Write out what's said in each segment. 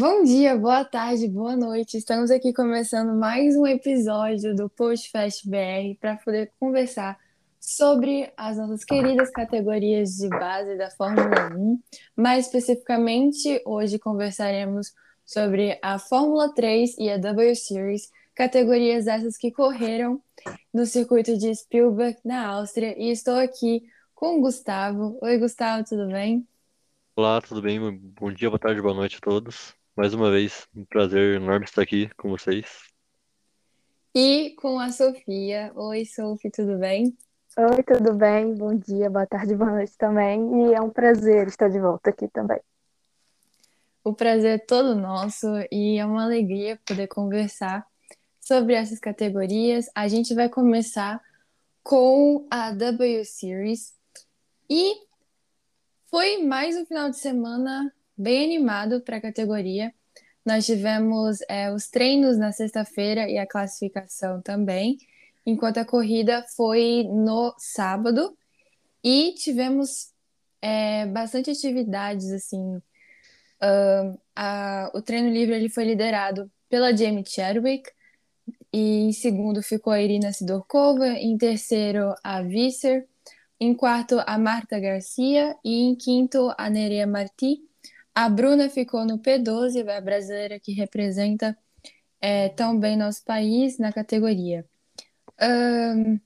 Bom dia, boa tarde, boa noite. Estamos aqui começando mais um episódio do Postfest BR para poder conversar sobre as nossas queridas categorias de base da Fórmula 1. Mais especificamente, hoje conversaremos sobre a Fórmula 3 e a W Series, categorias essas que correram no circuito de Spielberg, na Áustria. E estou aqui com o Gustavo. Oi, Gustavo, tudo bem? Olá, tudo bem? Bom dia, boa tarde, boa noite a todos. Mais uma vez, um prazer enorme estar aqui com vocês. E com a Sofia. Oi, Sofia, tudo bem? Oi, tudo bem? Bom dia, boa tarde, boa noite também. E é um prazer estar de volta aqui também. O prazer é todo nosso e é uma alegria poder conversar sobre essas categorias. A gente vai começar com a W Series e foi mais um final de semana bem animado para a categoria. Nós tivemos é, os treinos na sexta-feira e a classificação também enquanto a corrida foi no sábado e tivemos é, bastante atividades assim. Uh, a, o treino livre ele foi liderado pela Jamie Chadwick e em segundo ficou a Irina Sidorkova, em terceiro a Visser, em quarto a Marta Garcia e em quinto a Nerea Marti. A Bruna ficou no P12, a brasileira que representa é, tão bem nosso país na categoria. Um,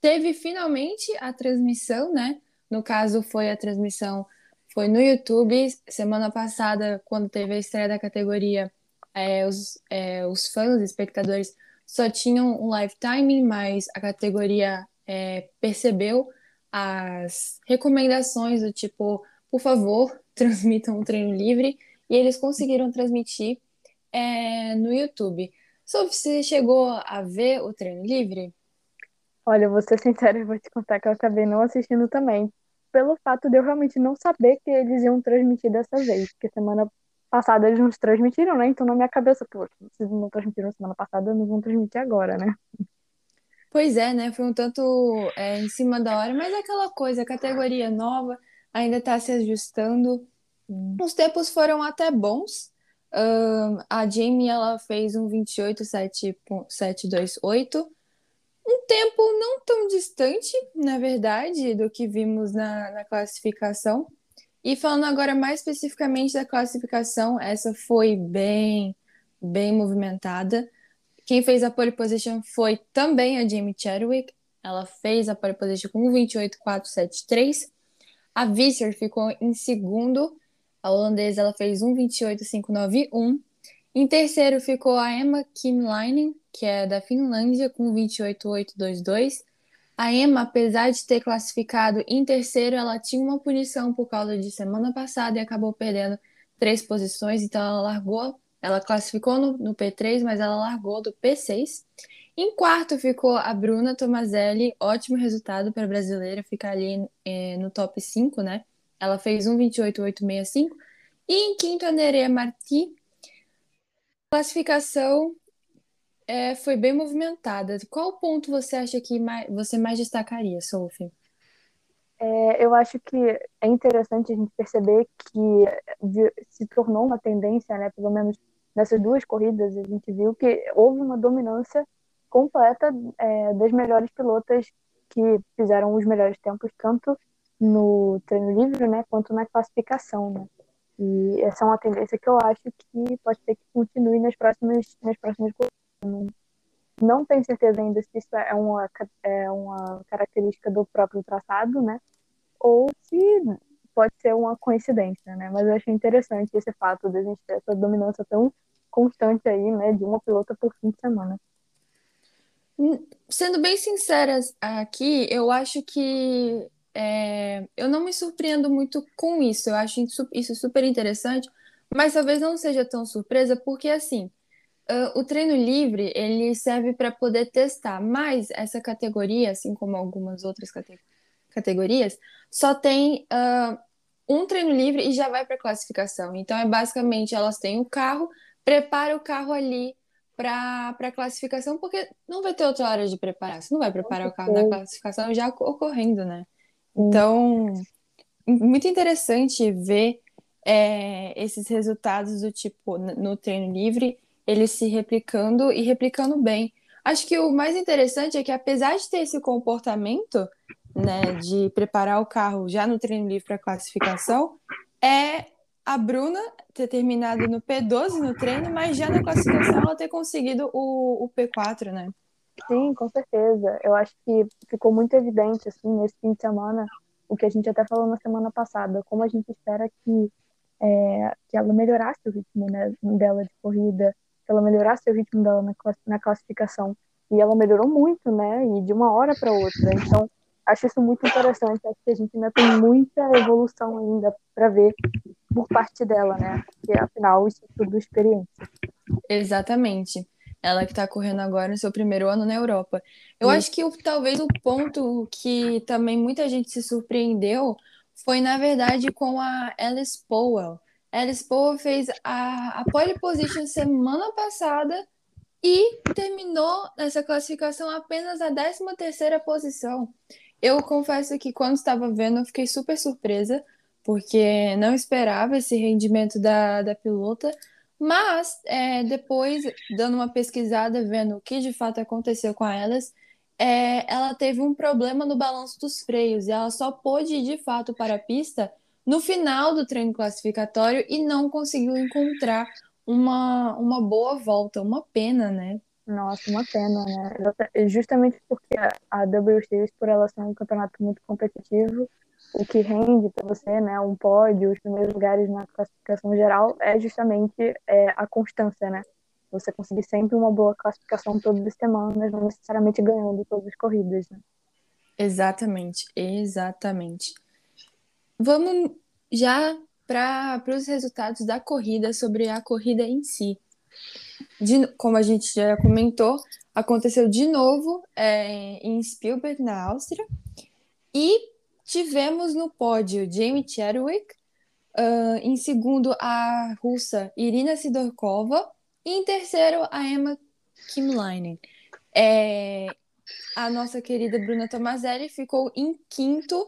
teve finalmente a transmissão, né? No caso, foi a transmissão, foi no YouTube. Semana passada, quando teve a estreia da categoria, é, os, é, os fãs, os espectadores, só tinham um live timing, mas a categoria é, percebeu as recomendações do tipo, por favor, transmitam o treino livre, e eles conseguiram transmitir é, no YouTube. Sophie, você chegou a ver o treino livre? Olha, eu vou ser sincera e vou te contar que eu acabei não assistindo também, pelo fato de eu realmente não saber que eles iam transmitir dessa vez, porque semana passada eles não transmitiram, né? Então na minha cabeça, pô, se não transmitiram semana passada, não vão transmitir agora, né? Pois é, né? Foi um tanto é, em cima da hora, mas é aquela coisa, categoria nova ainda está se ajustando. Os tempos foram até bons, Uh, a Jamie ela fez um 28,728, um tempo não tão distante, na verdade, do que vimos na, na classificação. E falando agora mais especificamente da classificação, essa foi bem, bem movimentada. Quem fez a pole position foi também a Jamie Chadwick. Ela fez a pole position com 28,473. A Visser ficou em segundo a holandesa ela fez 1,28,591. Em terceiro ficou a Emma Kimlainen, que é da Finlândia, com 28,822. A Emma, apesar de ter classificado em terceiro, ela tinha uma punição por causa de semana passada e acabou perdendo três posições, então ela largou, ela classificou no, no P3, mas ela largou do P6. Em quarto ficou a Bruna Tomazelli, ótimo resultado para a brasileira, ficar ali é, no top 5, né? Ela fez 1,28,865. E em quinto, a Nerea Marti. A classificação é, foi bem movimentada. Qual ponto você acha que mais, você mais destacaria, Sophie? É, eu acho que é interessante a gente perceber que se tornou uma tendência, né, pelo menos nessas duas corridas, a gente viu que houve uma dominância completa é, das melhores pilotas que fizeram os melhores tempos, tanto no treino livre, né, quanto na classificação, né? E essa é uma tendência que eu acho que pode ser que continue nas próximas nas próximas corridas. Não tenho certeza ainda se isso é uma é uma característica do próprio traçado, né? Ou se pode ser uma coincidência, né? Mas eu achei interessante esse fato de a gente ter essa dominância tão constante aí, né, de uma pilota por fim de semana. Hum, sendo bem sincera aqui, eu acho que é, eu não me surpreendo muito com isso. Eu acho isso super interessante, mas talvez não seja tão surpresa, porque assim, uh, o treino livre ele serve para poder testar, mas essa categoria, assim como algumas outras cate categorias, só tem uh, um treino livre e já vai para classificação. Então é basicamente elas têm o carro, prepara o carro ali para a classificação, porque não vai ter outra hora de preparar. Você não vai preparar o carro na classificação já ocorrendo, né? Então, muito interessante ver é, esses resultados do tipo no treino livre, eles se replicando e replicando bem. Acho que o mais interessante é que, apesar de ter esse comportamento, né, de preparar o carro já no treino livre para classificação, é a Bruna ter terminado no P12 no treino, mas já na classificação ela ter conseguido o, o P4, né? Sim, com certeza. Eu acho que ficou muito evidente, assim, nesse fim de semana, o que a gente até falou na semana passada, como a gente espera que, é, que ela melhorasse o ritmo né, dela de corrida, que ela melhorasse o ritmo dela na, na classificação. E ela melhorou muito, né? E de uma hora para outra. Então, acho isso muito interessante. Acho que a gente ainda tem muita evolução ainda para ver por parte dela, né? Porque afinal isso é tudo experiência. Exatamente. Ela que está correndo agora no seu primeiro ano na Europa. Eu Sim. acho que o, talvez o ponto que também muita gente se surpreendeu foi, na verdade, com a Alice Powell. Alice Powell fez a, a pole position semana passada e terminou nessa classificação apenas a 13 terceira posição. Eu confesso que quando estava vendo, eu fiquei super surpresa, porque não esperava esse rendimento da, da pilota, mas é, depois, dando uma pesquisada, vendo o que de fato aconteceu com elas, é, ela teve um problema no balanço dos freios e ela só pôde ir de fato para a pista no final do treino classificatório e não conseguiu encontrar uma, uma boa volta. Uma pena, né? Nossa, uma pena, né? Justamente porque a W Series, por ela ser um campeonato muito competitivo, o que rende para você, né, um pódio, os primeiros lugares na classificação geral, é justamente é, a constância, né? Você conseguir sempre uma boa classificação todas as semanas, não necessariamente ganhando todas as corridas, né? Exatamente, exatamente. Vamos já para os resultados da corrida, sobre a corrida em si de, como a gente já comentou, aconteceu de novo é, em Spielberg, na Áustria. E tivemos no pódio Jamie Chadwick, uh, em segundo a russa Irina Sidorkova e em terceiro a Emma Kimleinen. É, a nossa querida Bruna Tomazelli ficou em quinto.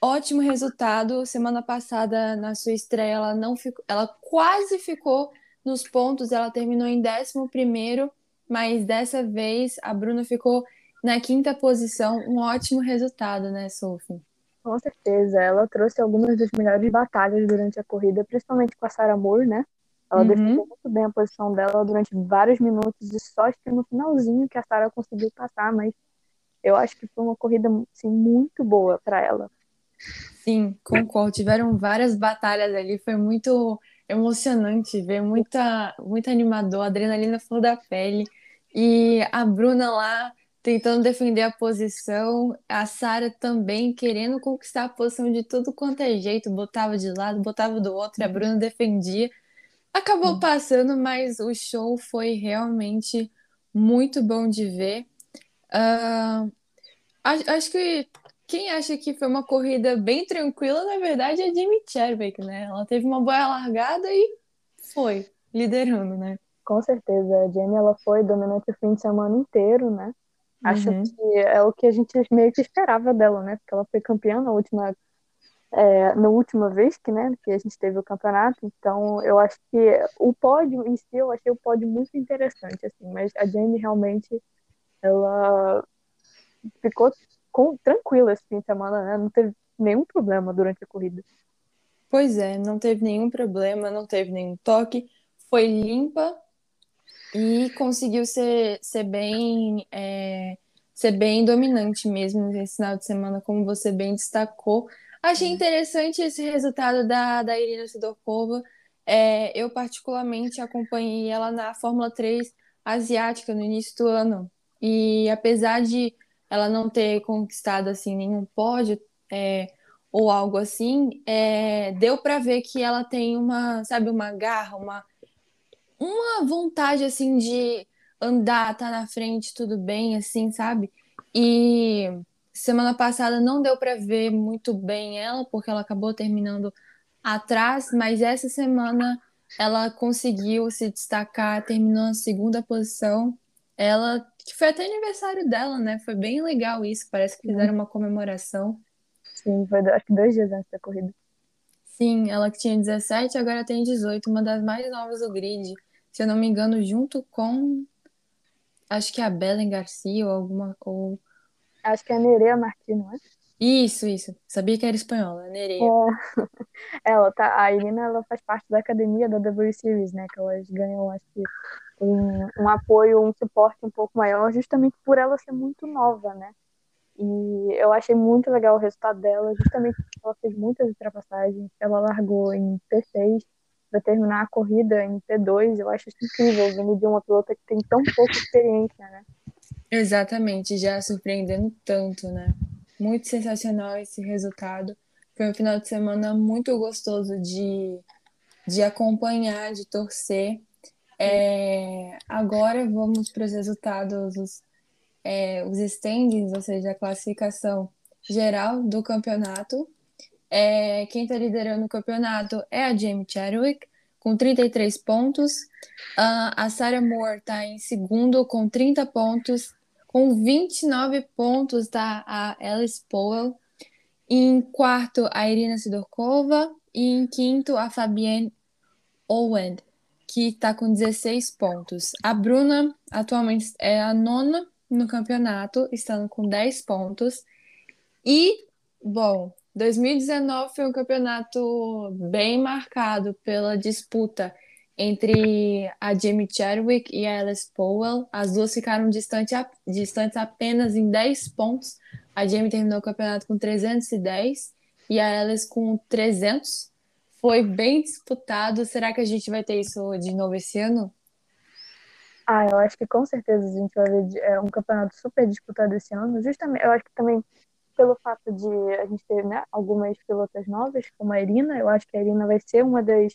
Ótimo resultado. Semana passada, na sua estreia, ela não ficou, ela quase ficou nos pontos, ela terminou em 11, mas dessa vez a Bruna ficou na quinta posição. Um ótimo resultado, né, Sophie? Com certeza. Ela trouxe algumas das melhores batalhas durante a corrida, principalmente com a Sarah Moore, né? Ela uhum. defendeu muito bem a posição dela durante vários minutos e só acho que no finalzinho que a Sarah conseguiu passar, mas eu acho que foi uma corrida assim, muito boa para ela. Sim, concordo. Tiveram várias batalhas ali, foi muito emocionante ver, muita, muito animador, adrenalina flor da pele. E a Bruna lá tentando defender a posição, a Sara também querendo conquistar a posição de tudo quanto é jeito, botava de lado, botava do outro, a Bruna defendia. Acabou passando, mas o show foi realmente muito bom de ver. Uh, acho, que quem acha que foi uma corrida bem tranquila, na verdade, é Jimmy Chadwick, né? Ela teve uma boa largada e foi, liderando, né? Com certeza. A Jamie, ela foi dominante o fim de semana inteiro, né? Acho uhum. que é o que a gente meio que esperava dela, né? Porque ela foi campeã na última, é, na última vez que, né, que a gente teve o campeonato. Então, eu acho que o pódio em si, eu achei o pódio muito interessante, assim. Mas a Jamie realmente, ela ficou com, tranquila esse fim de semana, né? Não teve nenhum problema durante a corrida. Pois é, não teve nenhum problema, não teve nenhum toque, foi limpa e conseguiu ser, ser bem é, ser bem dominante mesmo nesse final de semana, como você bem destacou. Achei interessante esse resultado da, da Irina Sidorkova. É, eu, particularmente, acompanhei ela na Fórmula 3 asiática no início do ano. E apesar de ela não ter conquistado assim nenhum pódio é, ou algo assim, é, deu para ver que ela tem uma, sabe, uma garra, uma, uma vontade assim de andar, tá na frente, tudo bem, assim, sabe? E semana passada não deu para ver muito bem ela, porque ela acabou terminando atrás, mas essa semana ela conseguiu se destacar, terminou na segunda posição. Ela que foi até aniversário dela, né? Foi bem legal isso. Parece que fizeram uma comemoração. Sim, foi acho que dois dias antes da corrida. Sim, ela que tinha 17, agora tem 18, uma das mais novas do grid. Se eu não me engano, junto com acho que é a Belen Garcia ou alguma ou Acho que é a Nerea Martins, não é? Isso, isso. Sabia que era espanhola, Nereia. É. Ela tá, a Irina ela faz parte da academia da W Series, né? Que elas ganham, acho que, um, um apoio, um suporte um pouco maior, justamente por ela ser muito nova, né? E eu achei muito legal o resultado dela, justamente porque ela fez muitas ultrapassagens. Ela largou em P6 para terminar a corrida em P2. Eu acho isso incrível, vindo de uma pilota que tem tão pouca experiência, né? Exatamente, já surpreendendo tanto, né? Muito sensacional esse resultado. Foi um final de semana muito gostoso de, de acompanhar, de torcer. É, agora vamos para os resultados, os, é, os standings, ou seja, a classificação geral do campeonato. É, quem está liderando o campeonato é a Jamie Chadwick, com 33 pontos. Uh, a Sarah Moore está em segundo, com 30 pontos. Com 29 pontos está a Alice Powell. Em quarto, a Irina Sidorkova. E em quinto, a Fabienne Owen, que está com 16 pontos. A Bruna atualmente é a nona no campeonato, estando com 10 pontos. E, bom, 2019 foi um campeonato bem marcado pela disputa entre a Jamie Chadwick e a Alice Powell. As duas ficaram distante, distantes apenas em 10 pontos. A Jamie terminou o campeonato com 310 e a Alice com 300. Foi bem disputado. Será que a gente vai ter isso de novo esse ano? Ah, eu acho que com certeza a gente vai ver é, um campeonato super disputado esse ano. Justamente, eu acho que também pelo fato de a gente ter né, algumas pilotas novas, como a Irina, eu acho que a Irina vai ser uma das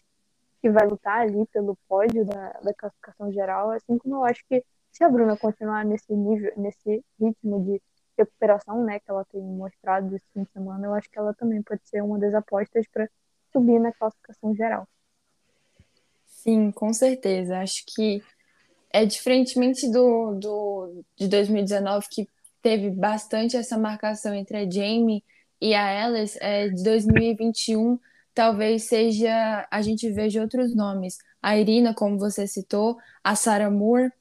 que vai lutar ali pelo pódio da, da classificação geral, assim como eu acho que se a Bruna continuar nesse nível, nesse ritmo de recuperação, né, que ela tem mostrado esse fim de semana, eu acho que ela também pode ser uma das apostas para subir na classificação geral. Sim, com certeza. Acho que é diferentemente do, do de 2019 que teve bastante essa marcação entre a Jamie e a Alice, é, de 2021 talvez seja a gente veja outros nomes. A Irina, como você citou, a Sarah Moore,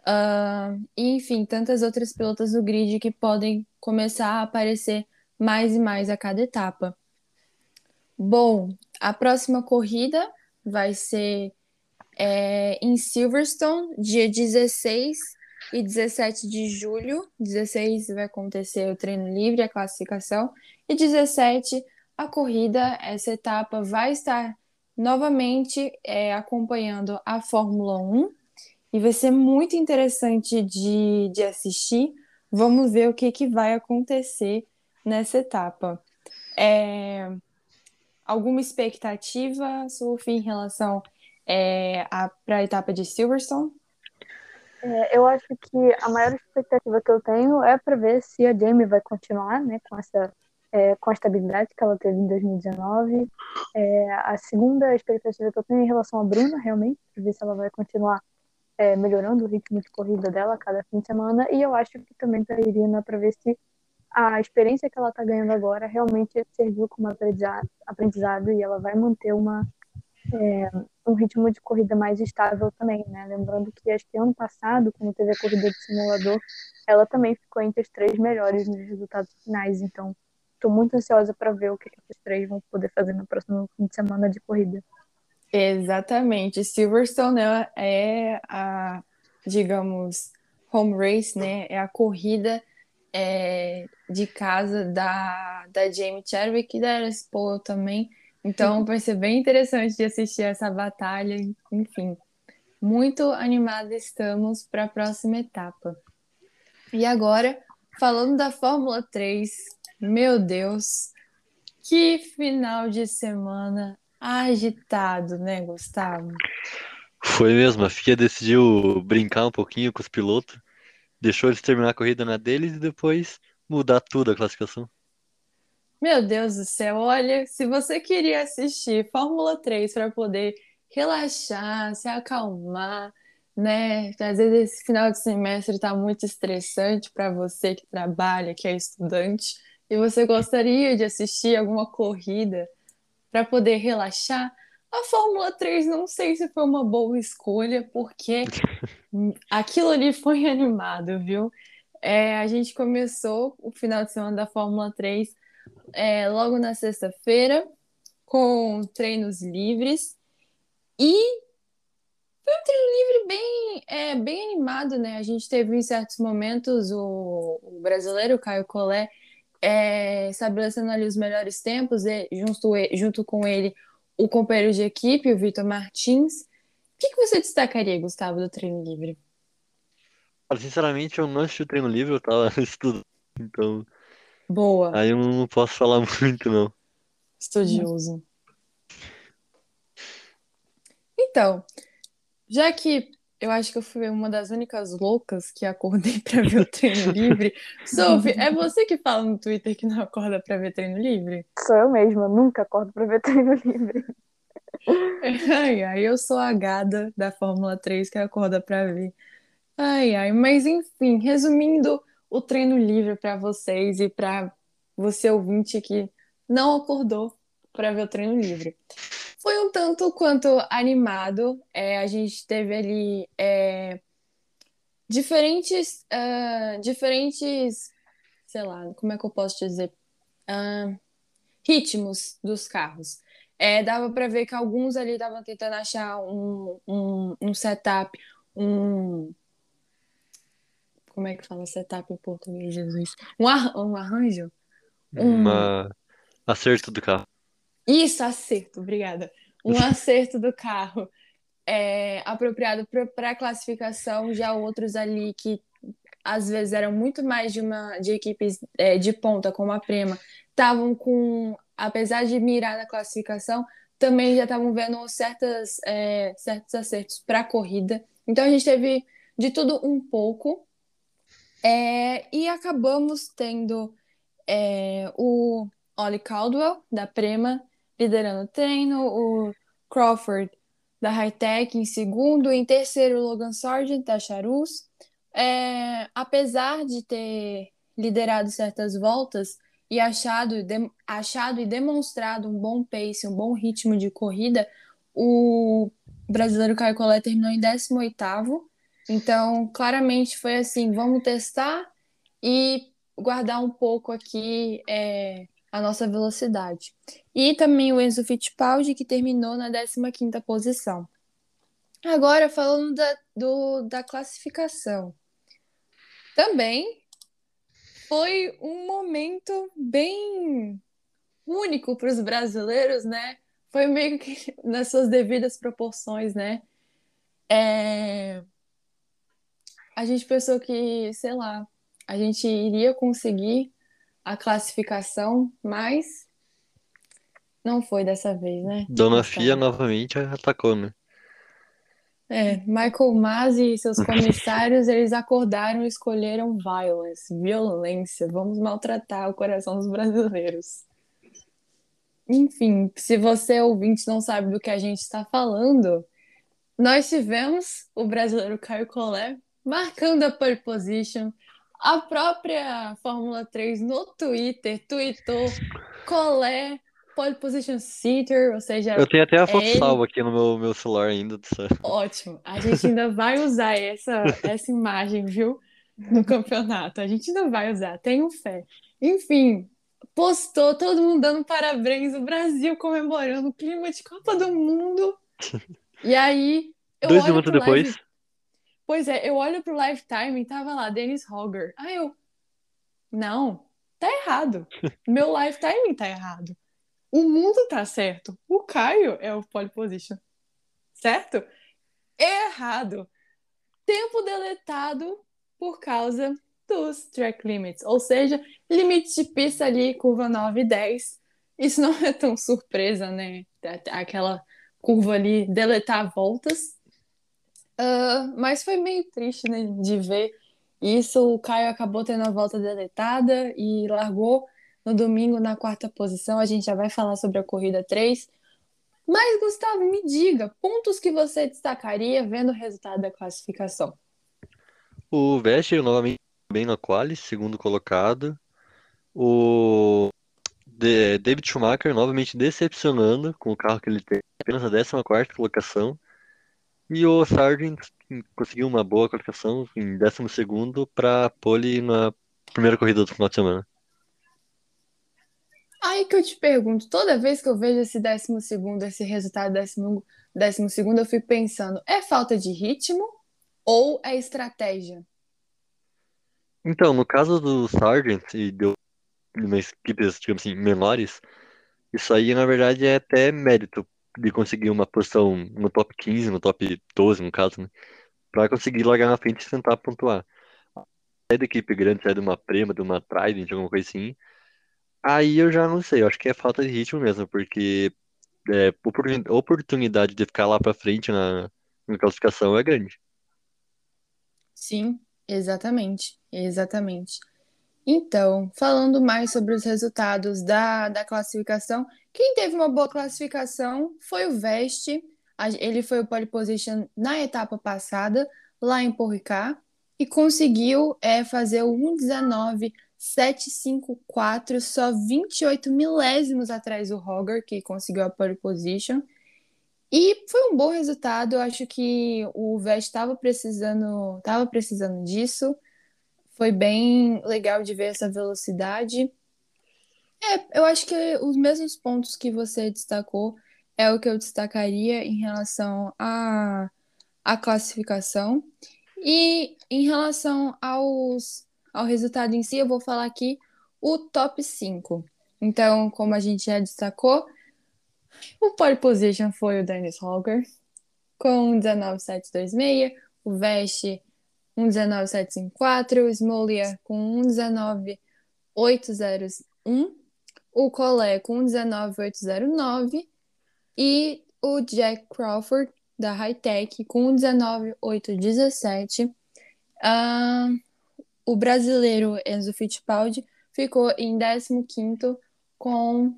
uh, enfim, tantas outras pilotas do grid que podem começar a aparecer mais e mais a cada etapa. Bom, a próxima corrida vai ser é, em Silverstone, dia 16 e 17 de julho. 16 vai acontecer o treino livre, a classificação, e 17 a corrida, essa etapa vai estar novamente é, acompanhando a Fórmula 1 e vai ser muito interessante de, de assistir. Vamos ver o que, que vai acontecer nessa etapa. É, alguma expectativa, Sophie, em relação é, para a etapa de Silverstone? É, eu acho que a maior expectativa que eu tenho é para ver se a Jamie vai continuar né, com essa é, com a estabilidade que ela teve em 2019. É, a segunda expectativa que eu tenho é em relação à Bruna, realmente, para ver se ela vai continuar é, melhorando o ritmo de corrida dela cada fim de semana. E eu acho que também para a Irina, para ver se a experiência que ela está ganhando agora realmente serviu como aprendizado e ela vai manter uma, é, um ritmo de corrida mais estável também, né? Lembrando que acho que ano passado, quando teve a corrida de simulador, ela também ficou entre os três melhores nos resultados finais. Então, Estou muito ansiosa para ver o que, esses três vão poder fazer no próximo fim de semana de corrida. Exatamente. Silverstone né, é a, digamos, home race, né? É a corrida é, de casa da, da Jamie Chadwick e da Powell também. Então vai ser bem interessante de assistir essa batalha. Enfim, muito animada estamos para a próxima etapa. E agora, falando da Fórmula 3, meu Deus, que final de semana agitado, né, Gustavo? Foi mesmo, a FIA decidiu brincar um pouquinho com os pilotos, deixou eles terminar a corrida na deles e depois mudar tudo a classificação. Meu Deus do céu, olha, se você queria assistir Fórmula 3 para poder relaxar, se acalmar, né? Às vezes esse final de semestre está muito estressante para você que trabalha, que é estudante e você gostaria de assistir alguma corrida para poder relaxar. A Fórmula 3 não sei se foi uma boa escolha, porque aquilo ali foi animado, viu? É, a gente começou o final de semana da Fórmula 3 é, logo na sexta-feira, com treinos livres. E foi um treino livre bem, é, bem animado, né? A gente teve em certos momentos o, o brasileiro Caio Collet é, estabelecendo ali os melhores tempos, e, junto, junto com ele o companheiro de equipe, o Vitor Martins. O que, que você destacaria, Gustavo, do treino livre? Sinceramente, eu não assisti o treino livre, eu tava estudando, então. Boa. Aí eu não posso falar muito, não. Estudioso. Então, já que eu acho que eu fui uma das únicas loucas que acordei para ver o treino livre. Sophie, é você que fala no Twitter que não acorda para ver treino livre? Sou eu mesma, nunca acordo para ver treino livre. Ai, ai, eu sou a gada da Fórmula 3 que acorda para ver. Ai, ai, mas enfim, resumindo o treino livre para vocês e para você ouvinte que não acordou para ver o treino livre. Foi um tanto quanto animado. É, a gente teve ali é, diferentes, uh, diferentes, sei lá, como é que eu posso dizer, uh, ritmos dos carros. É, dava para ver que alguns ali estavam tentando achar um, um, um setup, um, como é que fala setup em português, Jesus? Um, ar, um arranjo? Um... Uma... Acerto do carro. Isso, acerto, obrigada. Um acerto do carro é, apropriado para a classificação, já outros ali que às vezes eram muito mais de uma de equipes é, de ponta, como a Prema, estavam com, apesar de mirar na classificação, também já estavam vendo certas, é, certos acertos para a corrida. Então a gente teve de tudo um pouco. É, e acabamos tendo é, o Ollie Caldwell, da Prema, liderando o treino, o Crawford, da Hightech, em segundo, em terceiro, Logan Sargent, da Charus. É, apesar de ter liderado certas voltas e achado, de, achado e demonstrado um bom pace, um bom ritmo de corrida, o brasileiro Caio Collet terminou em 18º, então, claramente foi assim: vamos testar e guardar um pouco aqui é, a nossa velocidade. E também o Enzo Fittipaldi, que terminou na 15ª posição. Agora, falando da, do, da classificação. Também foi um momento bem único para os brasileiros, né? Foi meio que nas suas devidas proporções, né? É a gente pensou que, sei lá, a gente iria conseguir a classificação, mas não foi dessa vez, né? Dona Fia novamente atacou, né? É, Michael Masi e seus comissários, eles acordaram e escolheram violence, violência. Vamos maltratar o coração dos brasileiros. Enfim, se você ouvinte não sabe do que a gente está falando, nós tivemos o brasileiro Caio Collet marcando a pole position. A própria Fórmula 3 no Twitter tweetou Colé pole position seater, ou seja, eu tenho até a foto é salva aqui no meu, meu celular ainda. Ótimo. A gente ainda vai usar essa, essa imagem, viu? No campeonato. A gente ainda vai usar, tenho fé. Enfim, postou todo mundo dando parabéns, o Brasil comemorando o clima de Copa do Mundo. E aí. Dois minutos depois. Pois é, eu olho pro Lifetime e tava lá, Dennis Hogger. Aí eu. Não, tá errado. Meu Lifetime tá errado. O mundo tá certo. O Caio é o pole position. Certo? Errado. Tempo deletado por causa dos track limits, ou seja, limite de pista ali, curva 9 e 10. Isso não é tão surpresa, né? Aquela curva ali deletar voltas. Uh, mas foi meio triste, né, de ver isso. O Caio acabou tendo a volta deletada e largou no domingo na quarta posição. A gente já vai falar sobre a corrida 3. Mas, Gustavo, me diga, pontos que você destacaria vendo o resultado da classificação? O Vettel novamente bem na quali, segundo colocado. O David Schumacher novamente decepcionando com o carro que ele tem, apenas a 14ª colocação. E o Sargent conseguiu uma boa colocação em 12º para pole na primeira corrida do final de semana. Aí que eu te pergunto, toda vez que eu vejo esse décimo segundo, esse resultado décimo, décimo segundo, eu fico pensando, é falta de ritmo ou é estratégia? Então, no caso do Sargent e de umas equipes, digamos assim, menores, isso aí na verdade é até mérito de conseguir uma posição no top 15, no top 12, no caso, né? Conseguir largar na frente e tentar pontuar. Se é da equipe grande, se é de uma Prema, de uma Trident, alguma coisa assim, aí eu já não sei, eu acho que é falta de ritmo mesmo, porque é, oportuni- oportunidade de ficar lá pra frente na, na classificação é grande. Sim, exatamente, exatamente. Então, falando mais sobre os resultados da, da classificação, quem teve uma boa classificação foi o Veste. Ele foi o pole position na etapa passada, lá em Ricard, e conseguiu é, fazer o 1:19.754, só 28 milésimos atrás do Roger, que conseguiu a pole position. E foi um bom resultado. Acho que o Vest estava precisando, precisando disso. Foi bem legal de ver essa velocidade. É, eu acho que os mesmos pontos que você destacou é o que eu destacaria em relação à, à classificação. E em relação aos, ao resultado em si, eu vou falar aqui o top 5. Então, como a gente já destacou, o pole position foi o Dennis Hogger, com 1,19726, o Vest 1,19754, o Smolia com 1,19801, o Collet com 1,19809 e o Jack Crawford da Hightech com 1,19817. Ah, o brasileiro Enzo Fittipaldi ficou em 15º com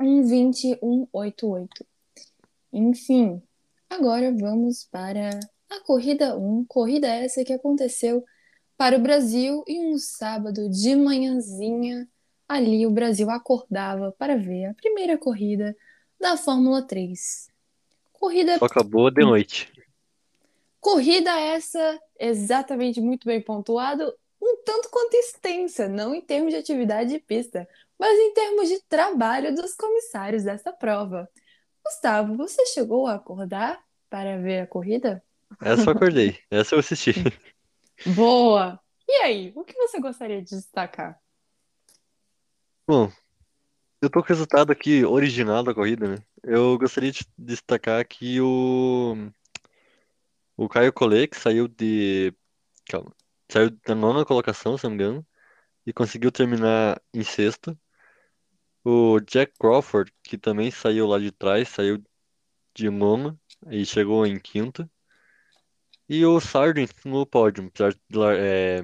1,2188. Enfim, agora vamos para a corrida 1, corrida essa que aconteceu para o Brasil em um sábado de manhãzinha. Ali o Brasil acordava para ver a primeira corrida da Fórmula 3. Corrida Só acabou de noite. Corrida essa, exatamente muito bem pontuado, um tanto quanto extensa, não em termos de atividade de pista, mas em termos de trabalho dos comissários dessa prova. Gustavo, você chegou a acordar para ver a corrida? Essa eu acordei, essa eu assisti. Boa! E aí, o que você gostaria de destacar? Bom, eu tô com o resultado aqui original da corrida, né? Eu gostaria de destacar que o, o Caio Collet, que saiu de. Calma. Saiu da nona colocação, se não me engano, e conseguiu terminar em sexto. O Jack Crawford, que também saiu lá de trás, saiu de nona e chegou em quinto. E o Sargent no pódio, apesar de é,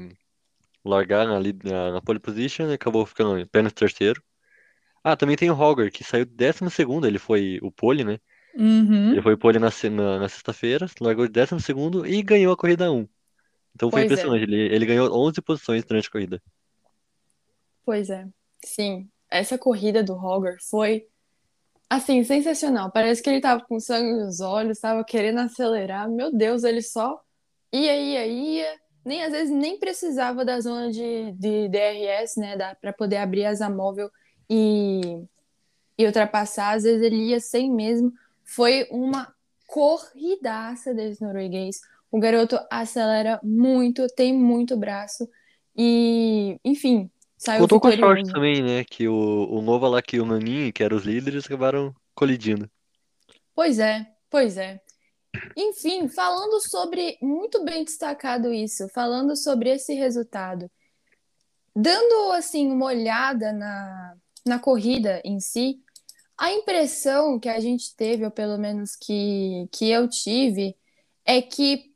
largar ali na, na pole position, acabou ficando apenas terceiro. Ah, também tem o Roger, que saiu décimo segundo, ele foi o pole, né? Uhum. Ele foi pole na, na, na sexta-feira, largou de décimo segundo e ganhou a corrida 1. Então foi Pois é. impressionante, ele, ele ganhou 11 posições durante a corrida. Pois é, sim. Essa corrida do Roger foi, assim, sensacional. Parece que ele tava com sangue nos olhos, tava querendo acelerar. Meu Deus, ele só ia, ia, ia. Nem, às vezes nem precisava da zona de, de DRS, né, para poder abrir asa móvel e, e ultrapassar. Às vezes ele ia sem mesmo. Foi uma corridaça desse norueguês. O garoto acelera muito, tem muito braço e, enfim, saiu Contou com a sorte também, né? Que o, o Nova lá que o Nanin, que eram os líderes, acabaram colidindo. Pois é, pois é. Enfim, falando sobre, muito bem destacado isso, falando sobre esse resultado, dando assim uma olhada na, na corrida em si, a impressão que a gente teve, ou pelo menos que, que eu tive, é que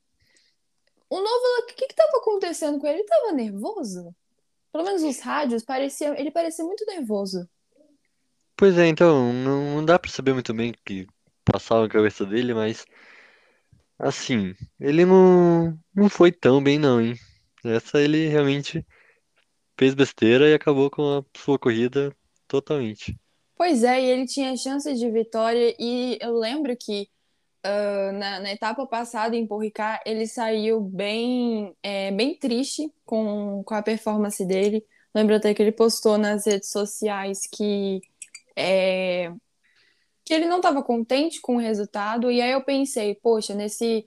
o Novo, o que estava acontecendo com ele? Ele estava nervoso? Pelo menos os rádios, parecia, ele parecia muito nervoso. Pois é, então, não, não dá pra saber muito bem o que passava na cabeça dele, mas assim, ele não, não foi tão bem não, hein? Essa ele realmente fez besteira e acabou com a sua corrida totalmente. Pois é, e ele tinha chance de vitória, e eu lembro que uh, na, na, etapa passada em Paul ele saiu bem, é, bem triste com, com a performance dele. Lembro até que ele postou nas redes sociais que, é, que ele não estava contente com o resultado, e aí eu pensei, poxa, nesse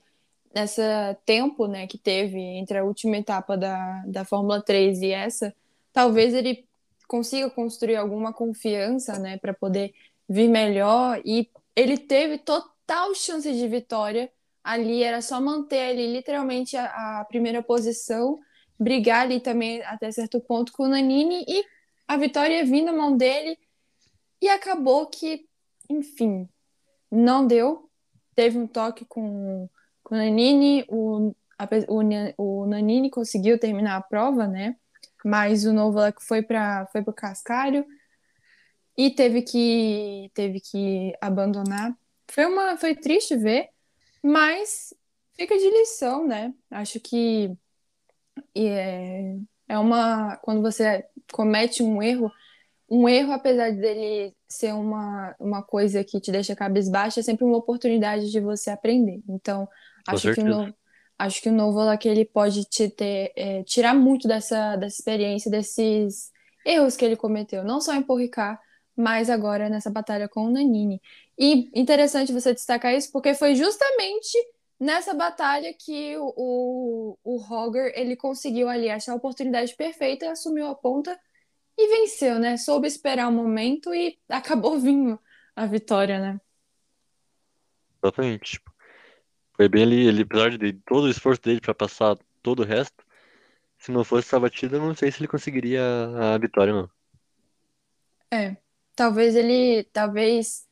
nessa tempo né, que teve entre a última etapa da, da Fórmula 3 e essa, talvez ele consiga construir alguma confiança né, para poder vir melhor. E ele teve total chance de vitória ali, era só manter ali literalmente a, a primeira posição, brigar ali também até certo ponto com o Nanini e a vitória vindo na mão dele. E acabou que, enfim, não deu. Teve um toque com o Nanini, o, a, o, o Nanini conseguiu terminar a prova, né? Mas o Novalek foi para foi o Cascário e teve que teve que abandonar. Foi uma foi triste ver, mas fica de lição, né? Acho que é, é uma quando você comete um erro, um erro apesar dele ser uma, uma coisa que te deixa cabisbaixa, é sempre uma oportunidade de você aprender. Então, acho que, o novo, acho que o novo lá que ele pode te ter, é, tirar muito dessa, dessa experiência, desses erros que ele cometeu, não só em Porricar, mas agora nessa batalha com o Nanini. E interessante você destacar isso, porque foi justamente nessa batalha que o, o, o Hogger ele conseguiu ali achar a oportunidade perfeita, assumiu a ponta e venceu, né? Soube esperar o momento e acabou vindo a vitória, né? Exatamente. Tipo, foi bem ali, ele, apesar de todo o esforço dele para passar todo o resto, se não fosse essa batida, eu não sei se ele conseguiria a vitória, não. É, talvez ele, talvez,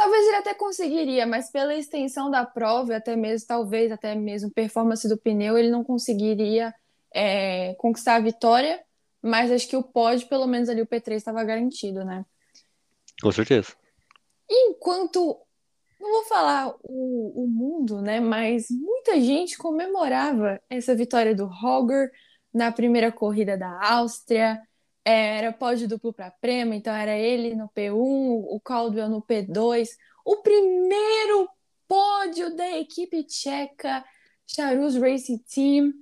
talvez ele até conseguiria, mas pela extensão da prova, até mesmo, talvez até mesmo performance do pneu, ele não conseguiria é, conquistar a vitória, mas acho que o pódio, pelo menos ali o P3 estava garantido, né? Com certeza. Enquanto não vou falar o, o mundo, né? Mas muita gente comemorava essa vitória do Roger na primeira corrida da Áustria. É, era pódio duplo para Prema, então era ele no P1, o Caldwell no P2. O primeiro pódio da equipe tcheca, Charus Racing Team,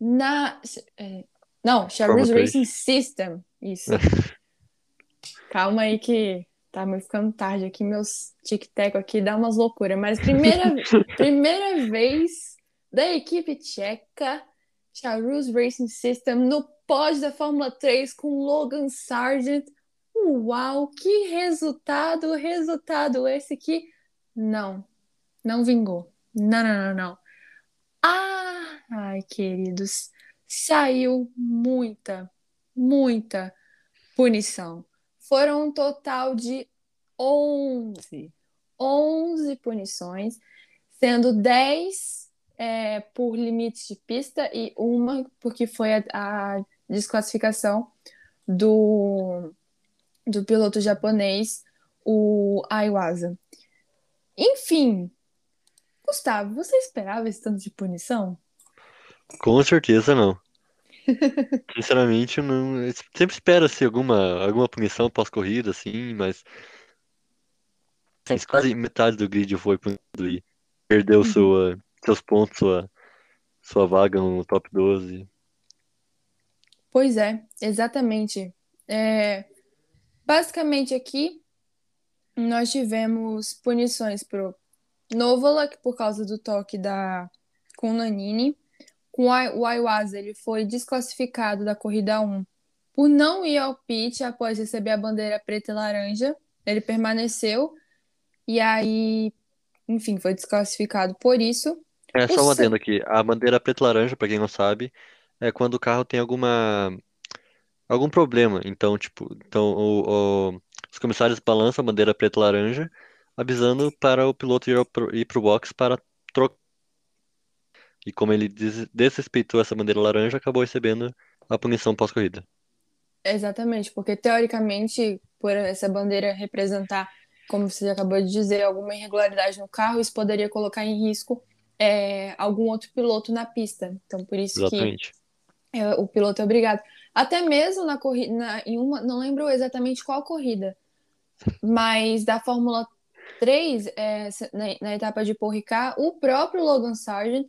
na. É, não, Charus Racing System. Isso. Calma aí que Tá me ficando tarde aqui, meus tic-tac aqui dá umas loucuras. Mas primeira, primeira vez da equipe tcheca, Charus Racing System, no pódio da Fórmula 3 com Logan Sargent. Uau, que resultado! Resultado esse que não, não vingou. Não, não, não, não. Ah, ai, queridos, saiu muita, muita punição. Foram um total de 11. 11 punições, sendo 10 é, por limites de pista e uma porque foi a, a desclassificação do, do piloto japonês, o Aiwaza. Enfim, Gustavo, você esperava esse tanto de punição? Com certeza não. Sinceramente, não. Sempre espera-se alguma, alguma punição pós-corrida, assim, mas. Quase metade do grid foi punido e perdeu uhum. sua, seus pontos, sua, sua vaga no top 12. Pois é, exatamente. É, basicamente aqui nós tivemos punições pro Novalak por causa do toque da com Nanini, com o Aiwaza, ele foi desclassificado da corrida 1 por não ir ao pit após receber a bandeira preta e laranja. Ele permaneceu e aí, enfim, foi desclassificado por isso. É só um adendo aqui. A bandeira preta e laranja, para quem não sabe, é quando o carro tem alguma algum problema. Então, tipo, então o, o, os comissários balançam a bandeira preta e laranja, avisando para o piloto ir, ir para o box para trocar e como ele desrespeitou essa bandeira laranja, acabou recebendo a punição pós-corrida. Exatamente, porque teoricamente, por essa bandeira representar, como você acabou de dizer, alguma irregularidade no carro, isso poderia colocar em risco é, algum outro piloto na pista. Então, por isso Exatamente. que é, o piloto é obrigado. Até mesmo na corrida, em uma, não lembro exatamente qual corrida, mas da Fórmula 3, é, na, na, etapa de Paul Ricard, o próprio Logan Sargent,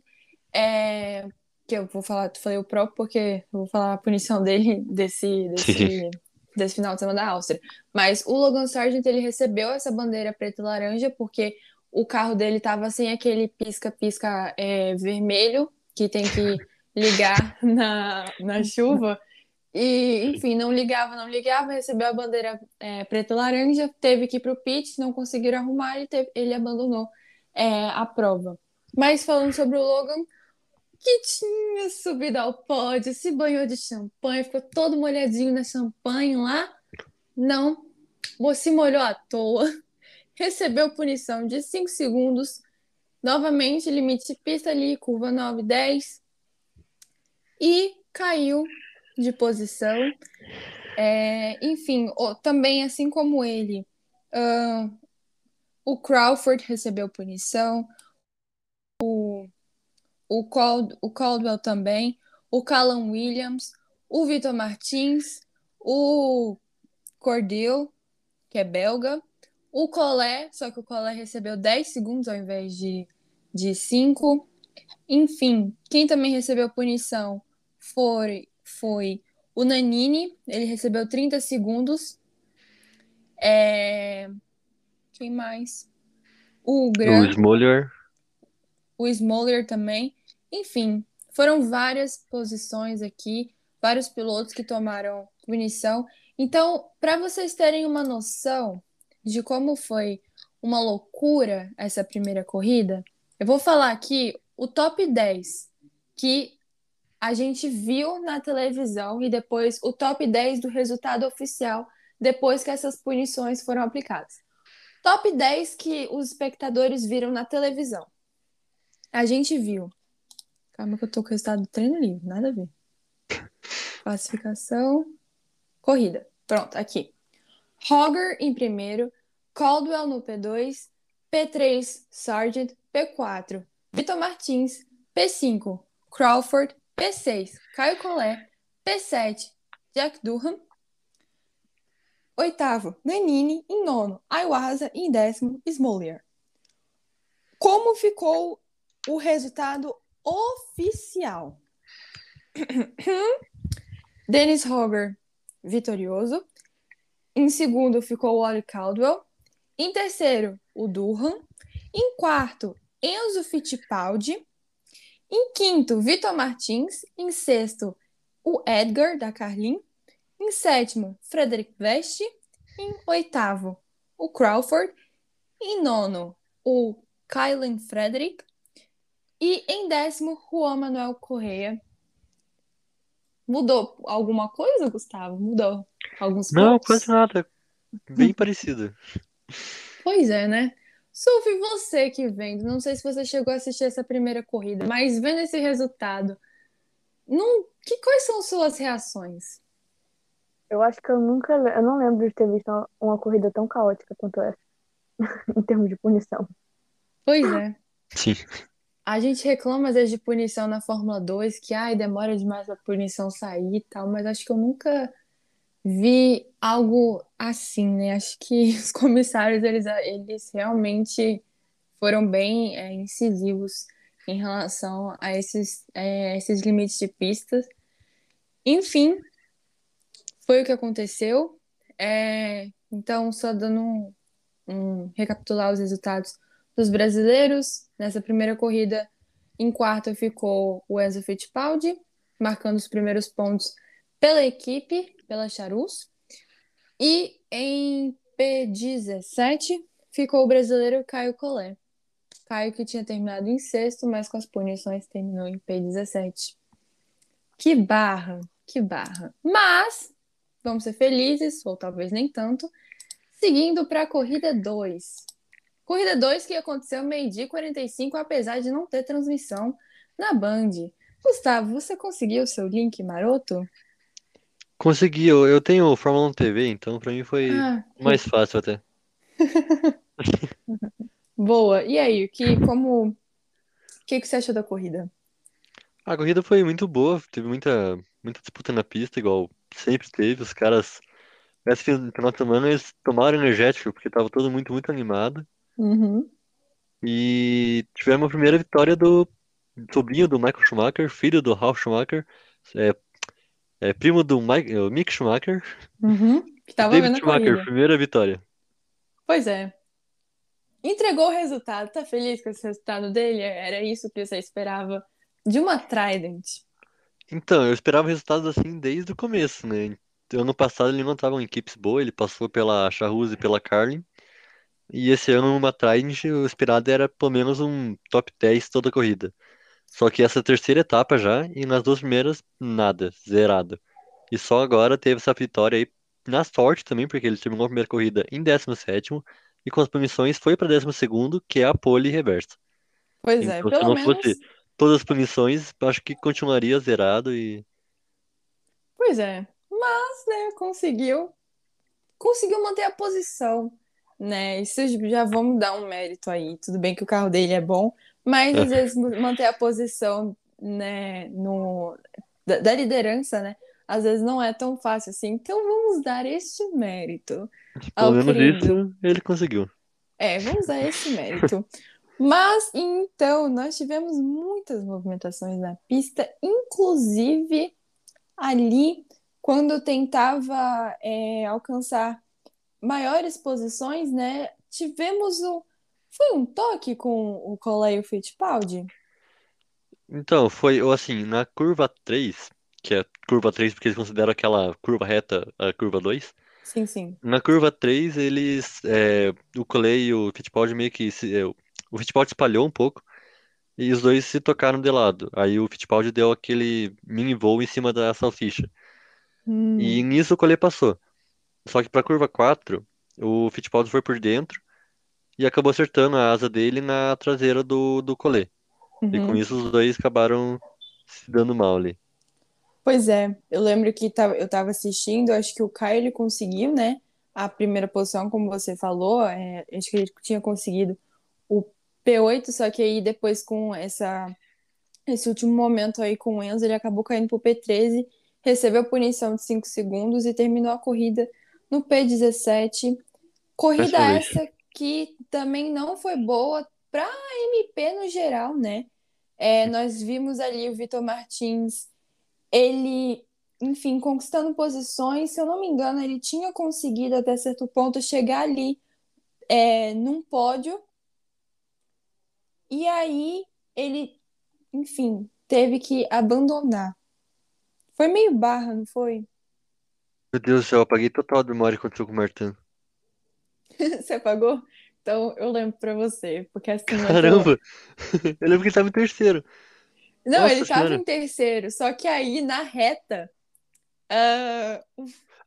é, que eu vou falar, falei o próprio porque eu vou falar a punição dele desse, desse, desse final de semana da Áustria. Mas o Logan Sargent, ele recebeu essa bandeira preta e laranja porque o carro dele estava sem aquele pisca-pisca é, vermelho, que tem que ligar na, na chuva. E, enfim, não ligava, não ligava, recebeu a bandeira é, preta e laranja, teve que ir para o pit, não conseguiram arrumar, ele, teve, ele abandonou é, a prova. Mas falando sobre o Logan, que tinha subido ao pódio, se banhou de champanhe, ficou todo molhadinho na champanhe lá, não, se molhou à toa, recebeu punição de 5 segundos, novamente limite de pista ali, curva 9, 10, e caiu de posição. É, enfim, também assim como ele, uh, o Crawford recebeu punição, o, o, Cald, o Caldwell também, o Callum Williams, o Vitor Martins, o Cordil, que é belga, o Collet, só que o Collet recebeu 10 segundos ao invés de, de 5. Enfim, quem também recebeu punição foi foi o Nanini, ele recebeu 30 segundos. É... Quem mais? O Gran. O Smoller. O Smoller também. Enfim, foram várias posições aqui, vários pilotos que tomaram punição. Então, para vocês terem uma noção de como foi uma loucura essa primeira corrida, eu vou falar aqui o top 10 que a gente viu na televisão e depois o top 10 do resultado oficial depois que essas punições foram aplicadas. Top 10 que os espectadores viram na televisão. A gente viu. Calma que eu tô com o resultado do treino livre, nada a ver. Classificação. Corrida. Pronto, aqui. Hogger em primeiro, Caldwell no P2, P3 Sargent, P4 Vitor Martins, P5 Crawford, P6, Caio Collet. P7, Jack Durham. Oitavo, Nanini. Em nono, Aiwaza. Em décimo, Smollier. Como ficou o resultado oficial? Dennis Hogger, vitorioso. Em segundo ficou o Oli Caldwell. Em terceiro, o Durham. Em quarto, Enzo Fittipaldi. Em quinto, Vitor Martins. Em sexto, o Edgar, da Carlin. Em sétimo, Frederic Veste. Em oitavo, o Crawford. Em nono, o Kylan Frederick. E em décimo, Juan Manuel Correia. Mudou alguma coisa, Gustavo? Mudou alguns Não, pontos? quase nada. Bem parecido. Pois é, né? Sophie, você que vendo, não sei se você chegou a assistir essa primeira corrida, mas vendo esse resultado, não, que, quais são suas reações? Eu acho que eu nunca, eu não lembro de ter visto uma, uma corrida tão caótica quanto essa, em termos de punição. Pois é. Sim. A gente reclama às vezes de punição na Fórmula 2, que ai, demora demais a punição sair e tal, mas acho que eu nunca vi algo assim, né? Acho que os comissários, eles, eles realmente foram bem é, incisivos em relação a esses, é, esses limites de pistas. Enfim, foi o que aconteceu. É, então, só dando um, um, recapitular os resultados dos brasileiros. Nessa primeira corrida, em quarto ficou o Enzo Fittipaldi, marcando os primeiros pontos pela equipe, pela Charus. E em P17 ficou o brasileiro Caio Collet. Caio que tinha terminado em sexto, mas com as punições terminou em P17. Que barra, que barra. Mas vamos ser felizes, ou talvez nem tanto, seguindo para a corrida 2. Corrida 2 que aconteceu meio-dia 45, apesar de não ter transmissão na Band. Gustavo, você conseguiu o seu link maroto? Consegui, eu, eu tenho Fórmula 1 TV, então pra mim foi Ah, mais fácil até. boa. E aí, que como o que que você achou da corrida? A corrida foi muito boa, teve muita, muita disputa na pista, igual sempre teve. Os caras, esse final de semana, eles tomaram energético, porque tava todo muito, muito animado. Uhum. E tivemos a primeira vitória do sobrinho do Michael Schumacher, filho do Ralf Schumacher, é, é primo do Mike, o Mick Schumacher. Uhum. Que tava David Schumacher, corrida. primeira vitória. Pois é. Entregou o resultado. Tá feliz com esse resultado dele? Era isso que você esperava de uma Trident. Então, eu esperava resultados assim desde o começo, né? Ano passado ele não estava em equipes boas, ele passou pela Charruse e pela Carlin. E esse ano, numa Trident, o esperado era pelo menos um top 10 toda a corrida. Só que essa terceira etapa já, e nas duas primeiras, nada, zerado. E só agora teve essa vitória aí, na sorte também, porque ele terminou a primeira corrida em 17º, e com as punições foi para 12º, que é a pole reversa. Pois é, Então, se pelo não menos. fosse todas as punições, acho que continuaria zerado e Pois é. Mas, né, conseguiu. Conseguiu manter a posição, né? Isso já vamos dar um mérito aí. Tudo bem que o carro dele é bom, mas às vezes manter a posição, né, no, da, da liderança, né? Às vezes não é tão fácil assim. Então vamos dar este mérito ao pelo menos isso ele conseguiu. É, vamos dar esse mérito. Mas então, nós tivemos muitas movimentações na pista, inclusive ali quando tentava é, alcançar maiores posições, né? Tivemos um. Foi um toque com o Coleio Fittipaldi? Então, foi assim, na curva 3, que é curva 3 porque eles consideram aquela curva reta a curva 2. Sim, sim. Na curva 3, eles. é, o Colei e o Fittipaldi meio que. Se, é, o Fittipaldi espalhou um pouco e os dois se tocaram de lado. Aí o Fittipaldi deu aquele mini voo em cima da salsicha. Hum, E nisso o Colei passou. Só que pra curva 4, o Fittipaldi foi por dentro e acabou acertando a asa dele na traseira do, do Collet. E com uhum. isso os dois acabaram se dando mal ali. Pois é, eu lembro que eu estava assistindo, acho que o Caio ele conseguiu, né? A primeira posição, como você falou, é, acho que ele tinha conseguido o P8, só que aí depois com essa, esse último momento aí com o Enzo, ele acabou caindo pro P13, recebeu punição de 5 segundos e terminou a corrida no P17. Corrida essa que também não foi boa para a MP no geral, né? É, nós vimos ali o Vitor Martins, ele, enfim, conquistando posições. Se eu não me engano, ele tinha conseguido até certo ponto chegar ali é, num pódio. E aí ele, enfim, teve que abandonar. Foi meio barra, não foi? Meu Deus do céu, eu apaguei total a memória quando o Martin. Você apagou? Então eu lembro pra você, porque assim eu Caramba! Eu lembro que ele tava em terceiro. Não, Nossa ele tava em terceiro, só que aí na reta, ah,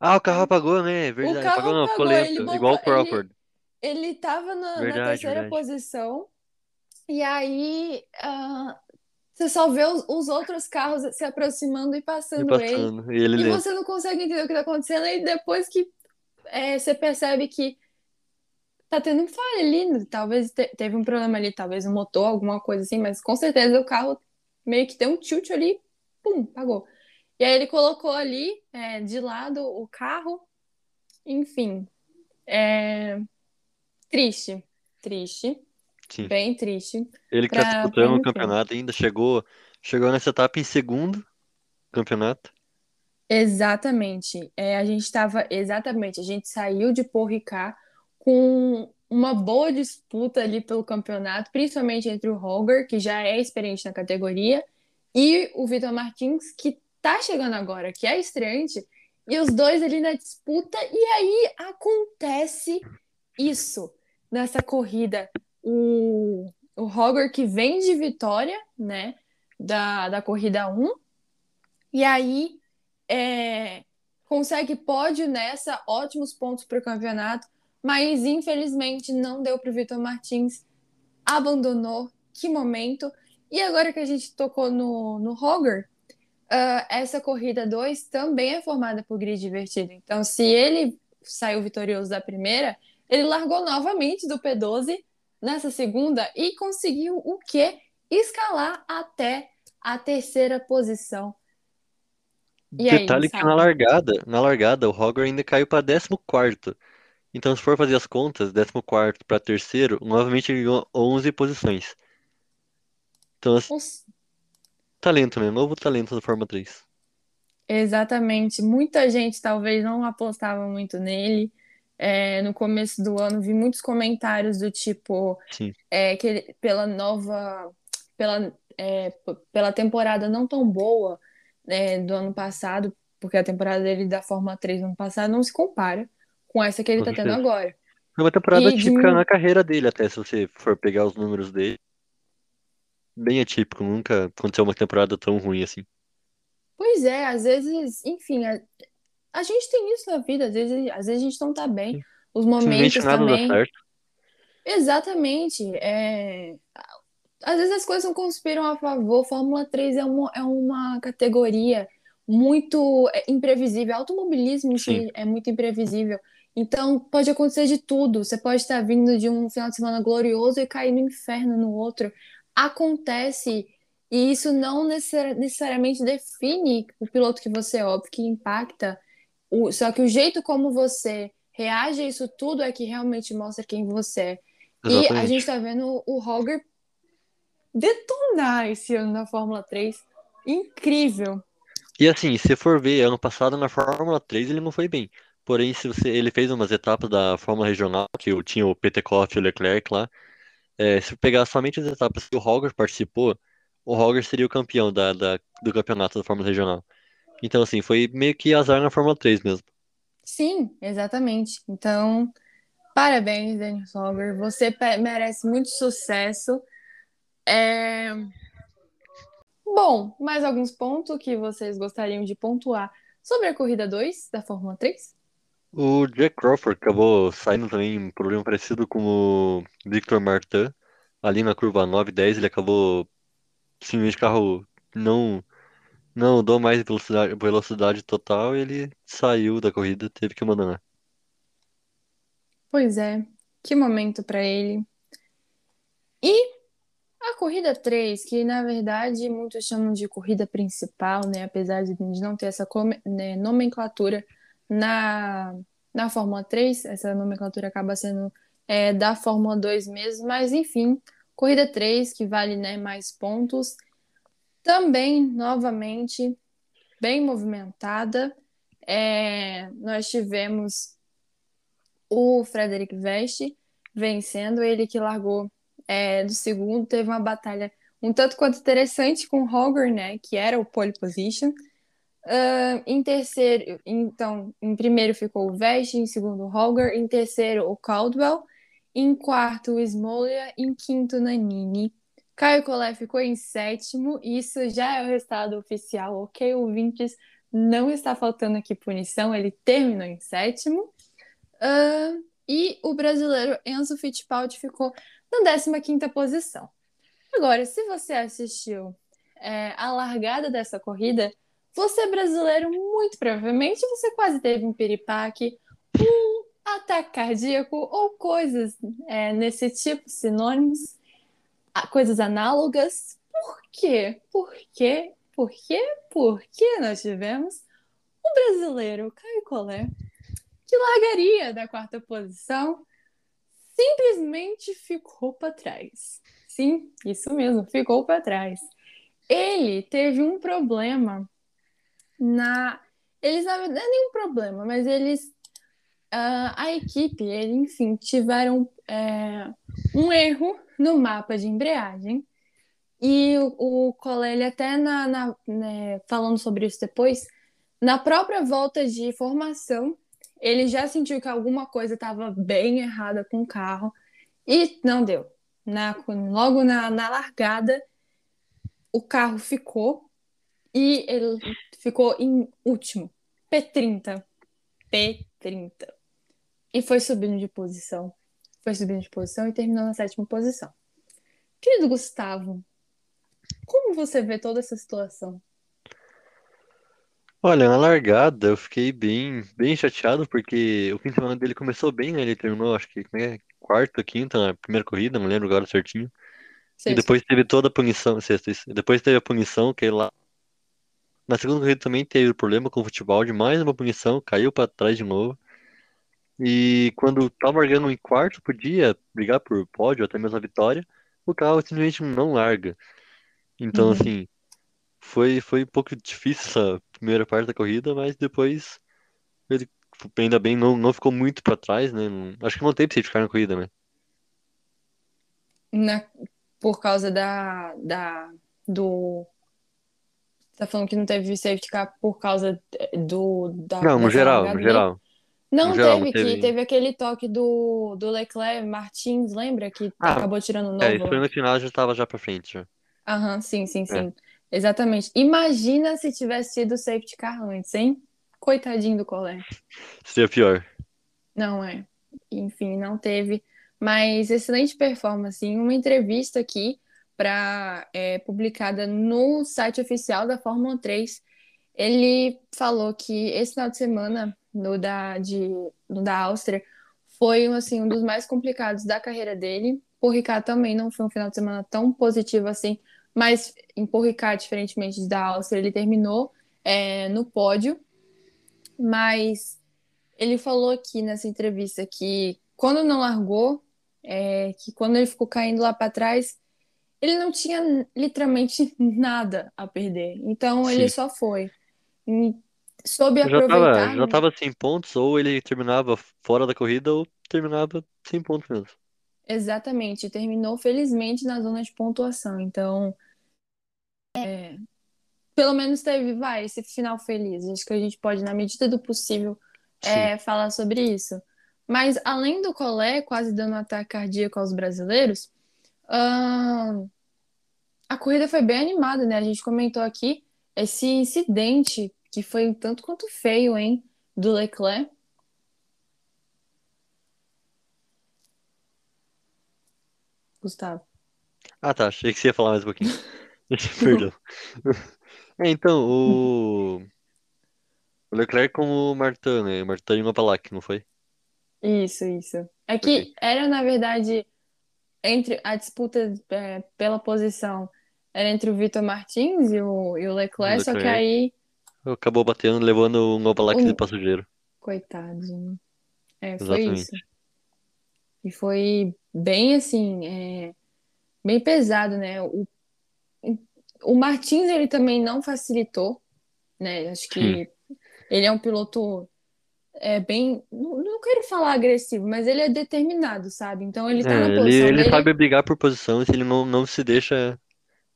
Ah, o carro apagou, né? Verdade. carro Apagou não, ficou apagou, ele lento. botou- Igual o ele- Crawford. ele tava na, na Verdade, terceira verdade. posição, e aí ah, você só vê os, os outros carros se aproximando e E passando ele. passando. E ele E você não consegue entender o que tá acontecendo, e depois que é, você percebe que tá tendo um falha ali, né? talvez te- teve um problema ali, talvez um motor, alguma coisa assim, mas com certeza o carro meio que deu um tilt ali, pum, apagou. E aí ele colocou ali é, de lado o carro, enfim, é, triste, triste, Sim. bem triste. Ele que tá disputando o campeonato ainda, chegou, chegou nessa etapa em segundo campeonato. Exatamente. É, a gente estava exatamente, a gente saiu de Paul Ricard com uma boa disputa ali pelo campeonato, principalmente entre o Holger, que já é experiente na categoria, e o Vitor Martins, que tá chegando agora, que é estreante, e os dois ali na disputa, e aí acontece isso nessa corrida. O, o que vem de vitória, né, da, da corrida 1, e aí é, consegue pódio nessa, ótimos pontos para o campeonato, mas infelizmente não deu para o Vitor Martins, abandonou, que momento. E agora que a gente tocou no, no Roger, ah, essa corrida 2 também é formada por grid divertido. Então, se ele saiu vitorioso da primeira, ele largou novamente do P12 nessa segunda e conseguiu o quê? Escalar até a terceira posição. E aí, Detalhe que na largada, na largada, o Roger ainda caiu pra 14º. Então, se for fazer as contas, 14º pra terceiro, novamente ele ganhou 11 posições. Então, assim, talento, né? Novo talento da Fórmula 3. Exatamente. Muita gente talvez não apostava muito nele. É, no começo do ano vi muitos comentários do tipo é, que ele- pela nova, pela, é, pela temporada não tão boa né, do ano passado, porque a temporada dele da Fórmula 3 no ano passado não se compara com essa que ele com tá tendo agora. Foi uma temporada E de típica mim, na carreira dele, até se você for pegar os números dele. Bem atípico, nunca aconteceu uma temporada tão ruim assim. pois é, às vezes, enfim, a, a gente tem isso na vida, às vezes, às vezes a gente não tá bem. Os momentos nada dá também. certo. Exatamente. É... Às vezes as coisas não conspiram a favor. Fórmula 3 é uma, é uma categoria muito é, imprevisível. Automobilismo Sim, é muito imprevisível. Então pode acontecer de tudo. Você pode estar vindo de um final de semana glorioso e cair no inferno no outro. Acontece. E isso não necessari- necessariamente define o piloto que você é, óbvio que impacta. Só que o jeito como você reage a isso tudo é que realmente mostra quem você é. E a gente exatamente. tá vendo o Roger detonar esse ano na Fórmula 3. Incrível. E assim, se for ver, ano passado na Fórmula 3 ele não foi bem. Porém, se você, ele fez umas etapas da Fórmula Regional, que eu tinha o Petekoff e o Leclerc lá. É, se pegar somente as etapas que o Roger participou, o Roger seria o campeão da, da- do campeonato da Fórmula Regional. Então, assim, foi meio que azar na Fórmula 3 mesmo. Sim, exatamente. Então, parabéns, Dennis Roger. Você merece muito sucesso. É... Bom, mais alguns pontos que vocês gostariam de pontuar sobre a corrida 2 da Fórmula 3? O Jack Crawford acabou saindo também um problema parecido com o Victor Martin. Ali na curva 9 e 10, ele acabou simplesmente o carro não, não deu mais velocidade, velocidade total e ele saiu da corrida, teve que abandonar. Pois é, que momento para ele. E A corrida 3, que na verdade muitos chamam de corrida principal, né? Apesar de não ter essa né, nomenclatura na, na Fórmula 3, essa nomenclatura acaba sendo é, da Fórmula 2 mesmo, mas enfim, corrida 3, que vale né, mais pontos. Também, novamente, bem movimentada. É, nós tivemos o Frederic Veste vencendo, ele que largou é, do segundo, teve uma batalha um tanto quanto interessante com o né, que era o pole position. Ah, em terceiro, então, em primeiro ficou o Veste, em segundo o Holger, em terceiro o Caldwell, em quarto o Smolia, em quinto o Nanini. Caio Collet ficou em sétimo, isso já é o resultado oficial, ok, ouvintes? Não está faltando aqui punição, ele terminou em sétimo. Ah, e o brasileiro Enzo Fittipaldi ficou na 15ª posição. Agora, se você assistiu é, a largada dessa corrida, você é brasileiro, muito provavelmente você quase teve um piripaque, um ataque cardíaco ou coisas é, nesse tipo, sinônimos, coisas análogas. Por quê? Por quê? Por quê? Por que nós tivemos o brasileiro Caio Collet, que largaria da quarta posição, simplesmente ficou para trás. Sim, isso mesmo, ficou para trás. Ele teve um problema na. Eles, não é nenhum problema, mas eles. ah, a equipe, ele, enfim, tiveram é, um erro no mapa de embreagem. E o, o ele até na, na- né, falando sobre isso depois, na própria volta de formação, ele já sentiu que alguma coisa estava bem errada com o carro e não deu. Na, logo na, na largada, o carro ficou e ele ficou em último, P30. P30. E foi subindo de posição. Foi subindo de posição e terminou na sétima posição. Querido Gustavo, como você vê toda essa situação? Olha, na largada eu fiquei bem, bem chateado porque o fim de semana dele começou bem, né? Ele terminou, acho que, como é, quarta, quinta na primeira corrida, não lembro agora certinho. E depois teve toda a punição, sexta, depois teve a punição, que ele lá Na segunda corrida também teve problema com o futebol de mais uma punição, caiu para trás de novo. E quando tava largando em quarto, podia brigar por pódio, até mesmo a vitória, o carro simplesmente não larga. Então, Uhum. assim, foi, foi um pouco difícil essa primeira parte da corrida, mas depois ele ainda bem não, não ficou muito para trás, né? Acho que não teve safety car na corrida, né? Na- por causa da, da, do. Tá falando que não teve safety car por causa do, da, Não, no geral, largada no geral. Não No geral, teve, não que teve. teve aquele toque do, do Leclerc Martins, lembra? Que Ah, acabou tirando o É, novo isso foi lá. no final, já tava já pra frente, já. Aham, sim, sim, É. sim. Exatamente. Imagina se tivesse sido safety car antes, hein? Coitadinho do Collet. Seria pior. Não é. Enfim, não teve. Mas excelente performance. Em uma entrevista aqui, pra, é, publicada no site oficial da Fórmula 3, ele falou que esse final de semana, no da, de, no da Áustria, foi assim, um dos mais complicados da carreira dele. Por Ricard também não foi um final de semana tão positivo assim, mas em Paul Ricard, diferentemente da Áustria, ele terminou é, no pódio. Mas ele falou aqui nessa entrevista que quando não largou, é, que quando ele ficou caindo lá para trás, ele não tinha literalmente nada a perder. Então ele Sim. só foi. E soube Já tava, aproveitar, já né? tava sem pontos, ou ele terminava fora da corrida, ou terminava sem pontos mesmo. Exatamente, terminou felizmente na zona de pontuação. Então, é, pelo menos teve, vai, esse final feliz. Acho que a gente pode, na medida do possível, é, falar sobre isso. Mas além do Collet quase dando um ataque cardíaco aos brasileiros, ahn, a corrida foi bem animada, né? A gente comentou aqui esse incidente que foi um tanto quanto feio, hein, do Leclerc. Gustavo. Ah, tá. Achei que você ia falar mais um pouquinho. Perdão. É, então, o... o Leclerc com o Martin, né? Martin e o Opalac, não foi? Isso, isso. É que Ok. era, na verdade, entre a disputa é, pela posição era entre o Vitor Martins e o, e o Leclerc, só que Leclerc. aí, Acabou batendo, levando um de o, passageiro. coitadinho. É, foi isso. Exatamente. E foi bem assim, é, bem pesado, né? O, o Martins, ele também não facilitou, né? Acho que ele é um piloto é, bem, não, não quero falar agressivo, mas ele é determinado, sabe? Então ele tá É, na ele, posição ele dele. sabe brigar por posições, ele não, não se deixa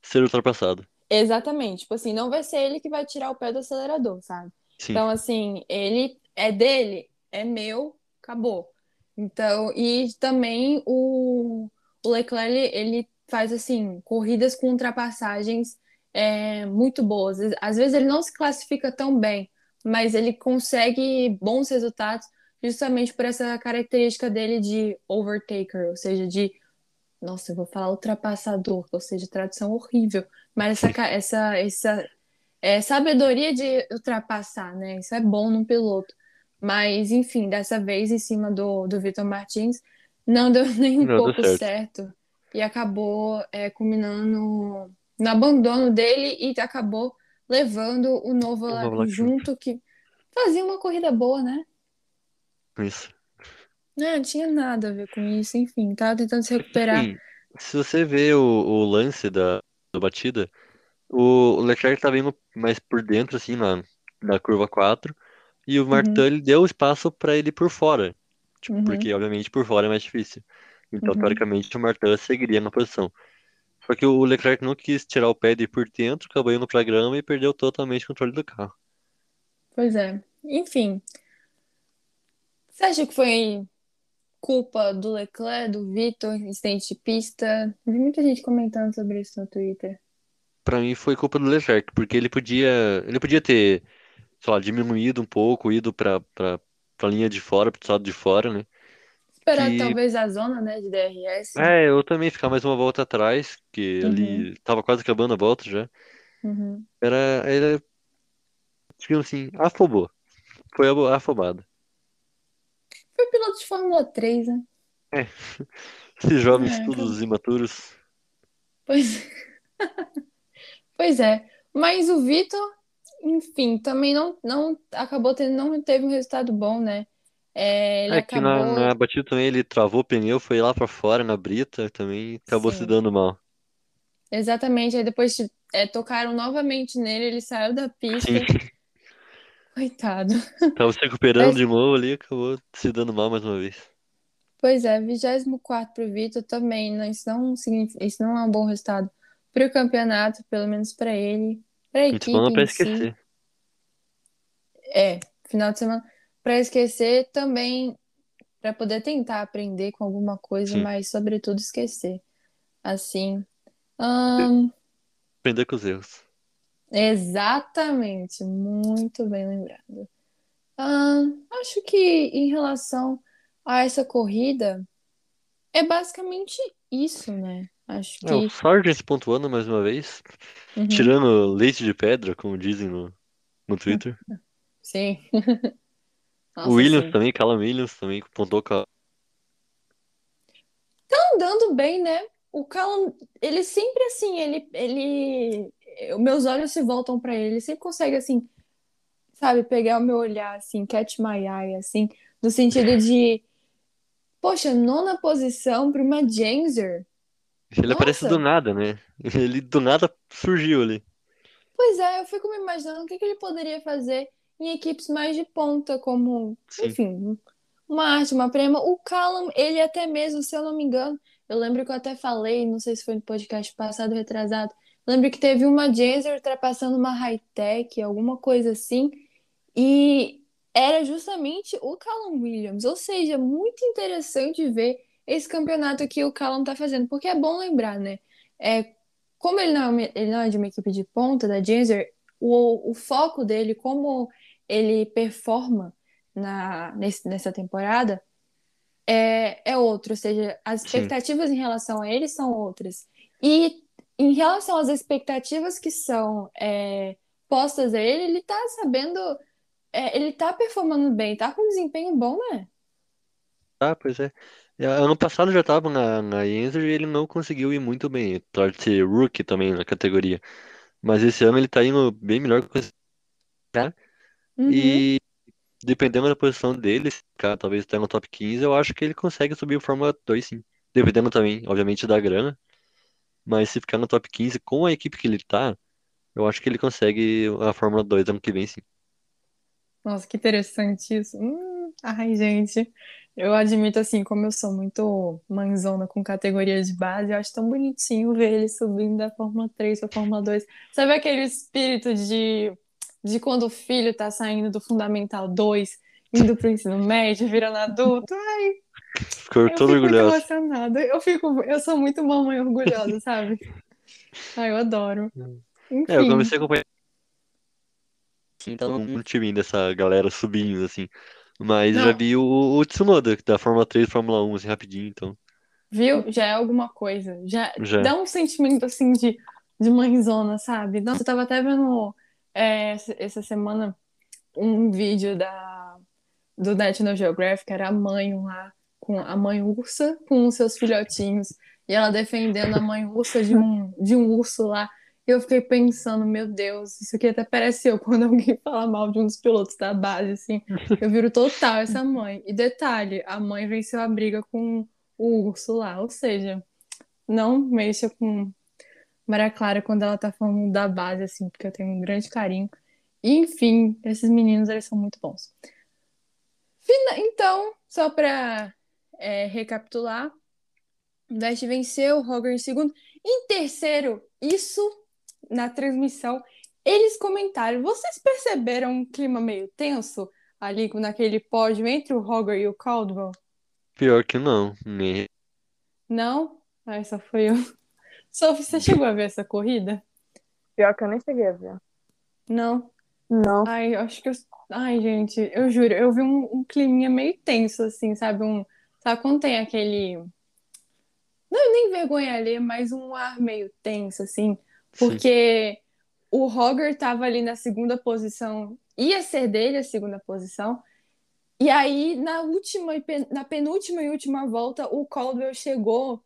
ser ultrapassado. Exatamente, tipo assim, não vai ser ele que vai tirar o pé do acelerador, sabe? Sim. Então, assim, ele é dele, é meu, acabou. Então, e também o, o Leclerc, ele, ele faz, assim, corridas com ultrapassagens é, muito boas. Às vezes ele não se classifica tão bem, mas ele consegue bons resultados justamente por essa característica dele de overtaker, ou seja, de nossa, eu vou falar ultrapassador, ou seja, tradução horrível, mas essa, essa, essa é, sabedoria de ultrapassar, né? Isso é bom num piloto. Mas, enfim, dessa vez em cima do, do Vitor Martins, não deu nem um Não pouco certo. certo e acabou é, culminando no abandono dele e acabou levando o novo O junto. que fazia uma corrida boa, né? Isso. Não, não tinha nada a ver com isso, enfim, tava tentando se recuperar. Sim, se você vê o, o lance da, da batida, o, Leclerc tá vindo mais por dentro, assim, na, na curva 4, e o Martin, Uhum, deu espaço pra ele por fora. Tipo, uhum, porque, obviamente, por fora é mais difícil. Então, uhum. teoricamente, o Martin seguiria na posição. Só que o Leclerc não quis tirar o pé de ir por dentro, acabou indo pra grama e perdeu totalmente o controle do carro. Pois é. Enfim, você acha que foi culpa do Leclerc, do Vitor, incidente de pista? Vi muita gente comentando sobre isso no Twitter. Pra mim foi culpa do Leclerc, porque ele podia, ele podia ter, sei lá, diminuído um pouco, ido pra, pra, pra linha de fora, pro lado de fora, né? Esperar Que talvez a zona, né, de DRS. É, eu também ficar mais uma volta atrás, que Uhum, ali tava quase acabando a volta já. uhum. Era, era, digamos assim, afobou. Foi afobado. Foi piloto de Fórmula 3, né? É, esses jovens É, todos imaturos. Pois, pois é. Mas o Vitor, enfim, também não, não acabou tendo, não teve um resultado bom, né? É, ele É que na, acabou, na batida também ele travou o pneu, foi lá pra fora na brita também, acabou se sim, dando mal. exatamente. Aí depois é, tocaram novamente nele, ele saiu da Sim, pista, coitado. tava se recuperando Mas, de novo ali, acabou se dando mal mais uma vez. pois é, 24 para o Vitor também, né? Isso não significa, isso não é um bom resultado para o campeonato, pelo menos para ele, para a semana equipe pra em si. esquecer. É, final de semana para esquecer também, para poder tentar aprender com alguma coisa, Sim, mas sobretudo esquecer. Assim, ahn, aprender com os erros. exatamente, muito bem lembrado. Ahn, acho que em relação a essa corrida, é basicamente isso, né? Acho É, o que. Sargent pontuando mais uma vez, Uhum, tirando leite de pedra, como dizem no, no Twitter. sim, O nossa, Williams sim. também, Callum Williams também pontuou com a... Tá andando bem, né? O Callum, ele sempre assim, ele, ele, eu- meus olhos se voltam pra ele, ele sempre consegue assim, sabe, pegar o meu olhar assim, catch my eye assim, no sentido de, poxa, nona posição para uma Genzer. Ele aparece do Nossa, nada, né? Ele do nada surgiu ali. pois é, eu fico me imaginando o que que ele poderia fazer em equipes mais de ponta, como, Sim. enfim, uma arte, uma prema. O Callum, ele até mesmo, se eu não me engano, eu lembro que eu até falei, não sei se foi no podcast passado, retrasado, lembro que teve uma Genzer ultrapassando uma high-tech, alguma coisa assim, e era justamente o Callum Williams. Ou seja, muito interessante ver esse campeonato que o Callum tá fazendo, porque é bom lembrar, né? É, como ele não é, uma- ele não é de uma equipe de ponta da Genzer, o, o foco dele, como ele performa na, nesse- nessa temporada, é, é outro, ou seja, as Sim. expectativas em relação a ele são outras. E em relação às expectativas que são é, postas a ele, ele tá sabendo, é, ele tá performando bem, tá com um desempenho bom, né? Ah, pois é. É, Ano passado já tava na, na Yenzer e ele não conseguiu ir muito bem, ser rookie também na categoria. Mas esse ano ele tá indo bem melhor que esse cara. Uhum. E dependendo da posição dele, se o cara talvez até no top 15, eu acho que ele consegue subir o Fórmula 2, sim. Dependendo também, obviamente, da grana. Mas se ficar no top 15 com a equipe que ele tá, eu acho que ele consegue a Fórmula 2 ano que vem, sim. Nossa, que interessante isso. Hum, ai, gente, eu admito assim, como eu sou muito mãezona com categorias de base, eu acho tão bonitinho ver ele subindo da Fórmula 3 para Fórmula 2. Sabe aquele espírito de, de quando o filho tá saindo do Fundamental 2, indo pro ensino médio, virando adulto? Ai, Ficou eu todo orgulhoso. emocionada. Eu fico, eu sou muito mamãe orgulhosa, sabe? Ai, eu adoro. É, eu Enfim, comecei a acompanhar tá no time dessa galera subindo, assim. Mas já não, vi o, o Tsunoda, da Fórmula 3 Fórmula 1, assim, rapidinho, então. Viu? Já é alguma coisa. Já Já. dá um sentimento assim de, de mãezona, sabe? Nossa, eu tava até vendo é, essa semana um vídeo da, do National Geographic, era a mãe lá, com a mãe ursa com os seus filhotinhos, e ela defendendo a mãe ursa de um, de um urso lá. E eu fiquei pensando, meu Deus, isso aqui até parece eu quando alguém fala mal de um dos pilotos da base, assim. Eu viro total essa mãe. E detalhe, a mãe venceu a briga com o urso lá, ou seja, não mexa com Maria Clara quando ela tá falando da base, assim, porque eu tenho um grande carinho. E, enfim, esses meninos, eles são muito bons. Fina- Então, só pra é, recapitular, o Vest venceu, o Roger em segundo. Em terceiro, isso na transmissão, eles comentaram. Vocês perceberam um clima meio tenso ali naquele pódio entre o Roger e o Caldwell? Pior que não. Nem... Não? Ai, só foi eu. Sophie, você chegou a ver essa corrida? Pior que eu nem cheguei a ver. Não. Não. Ai, acho que eu... Ai, gente, eu juro, eu vi um, um climinha meio tenso, assim, sabe? Um... Sabe quando tem aquele... Não nem vergonha ali, mas um ar meio tenso, assim. Sim. Porque o Roger tava ali na segunda posição, ia ser dele a segunda posição. E aí, na última, na penúltima e última volta, o Caldwell chegou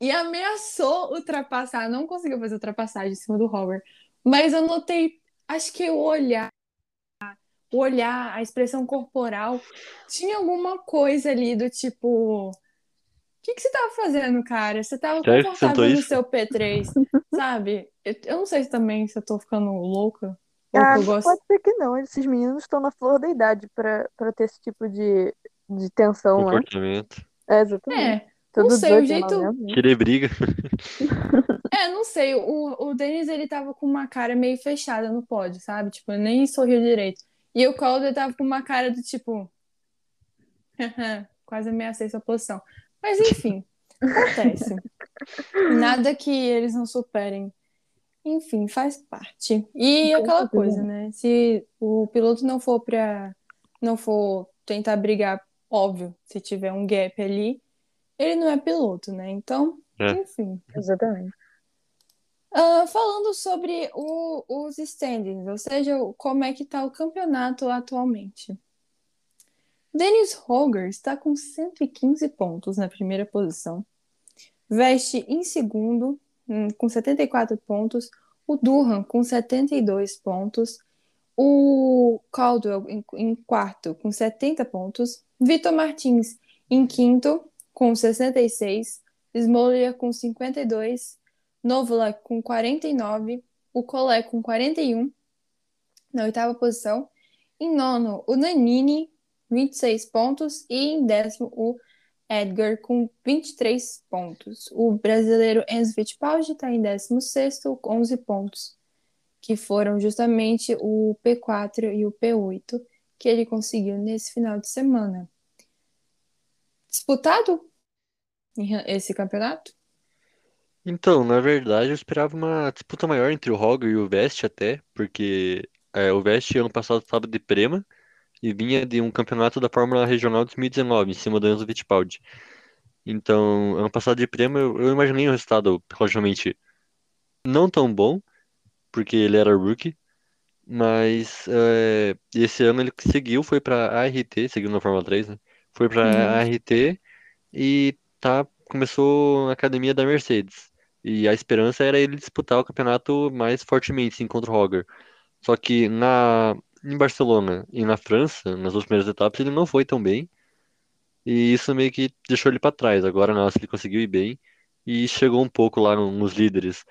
e ameaçou ultrapassar. Não conseguiu fazer ultrapassagem em cima do Roger. Mas eu notei acho que o olhar, o olhar, a expressão corporal, tinha alguma coisa ali do tipo. O que, que você tava fazendo, cara? Você tava Sério confortável no isso? seu P3, sabe? Eu, eu não sei se também se eu tô ficando louca. Ou Ah, gosto. pode ser que não. Esses meninos estão na flor da idade pra, pra ter esse tipo de, de tensão, né? Comportamento. É, exatamente. É, não Todos sei, o 18, jeito. 19 anos. Querer briga. É, não sei. O, o Denis, ele tava com uma cara meio fechada no pódio, sabe? Tipo, nem sorriu direito. E o Calder tava com uma cara do tipo. Quase ameacei sua posição. Mas enfim, acontece. Nada que eles não superem. Enfim, faz parte. E Com aquela coisa, né? Se o piloto não for pra. não for tentar brigar, óbvio, se tiver um gap ali, ele não é piloto, né? Então, É. enfim. Exatamente. Ah, falando sobre o- os standings, ou seja, como é que está o campeonato atualmente. Dennis Roger está com 115 pontos na primeira posição. Veste em segundo, hum, com 74 pontos. O Durham com 72 pontos. O Caldwell em, em quarto, com 70 pontos. Vitor Martins em quinto, com 66. Smoller com 52. Novalek com 49, o Collet com 41 na oitava posição. Em nono, o Nanini, 26 pontos. E em décimo, o Edgar com 23 pontos. O brasileiro Enzo Fittipaldi está em 16º com 11 pontos, que foram justamente o P4 e o P8 que ele conseguiu nesse final de semana. Disputado esse campeonato? Então, na verdade, eu esperava uma disputa maior entre o Roger e o Vest até, porque é, o Vest ano passado estava de Prema e vinha de um campeonato da Fórmula Regional 2019, em cima do Enzo Fittipaldi. Então, ano passado de Prema, eu, eu imaginei um resultado relativamente não tão bom, porque ele era rookie, mas é, esse ano ele seguiu, foi para ART, seguiu na Fórmula 3, né? Foi para Uhum. ART e tá, começou a academia da Mercedes. E a esperança era ele disputar o campeonato mais fortemente, sim, contra o Roger. Só que na, em Barcelona e na França, nas duas primeiras etapas, ele não foi tão bem. E isso meio que deixou ele para trás. Agora, na Áustria, ele conseguiu ir bem e chegou um pouco lá no- nos líderes.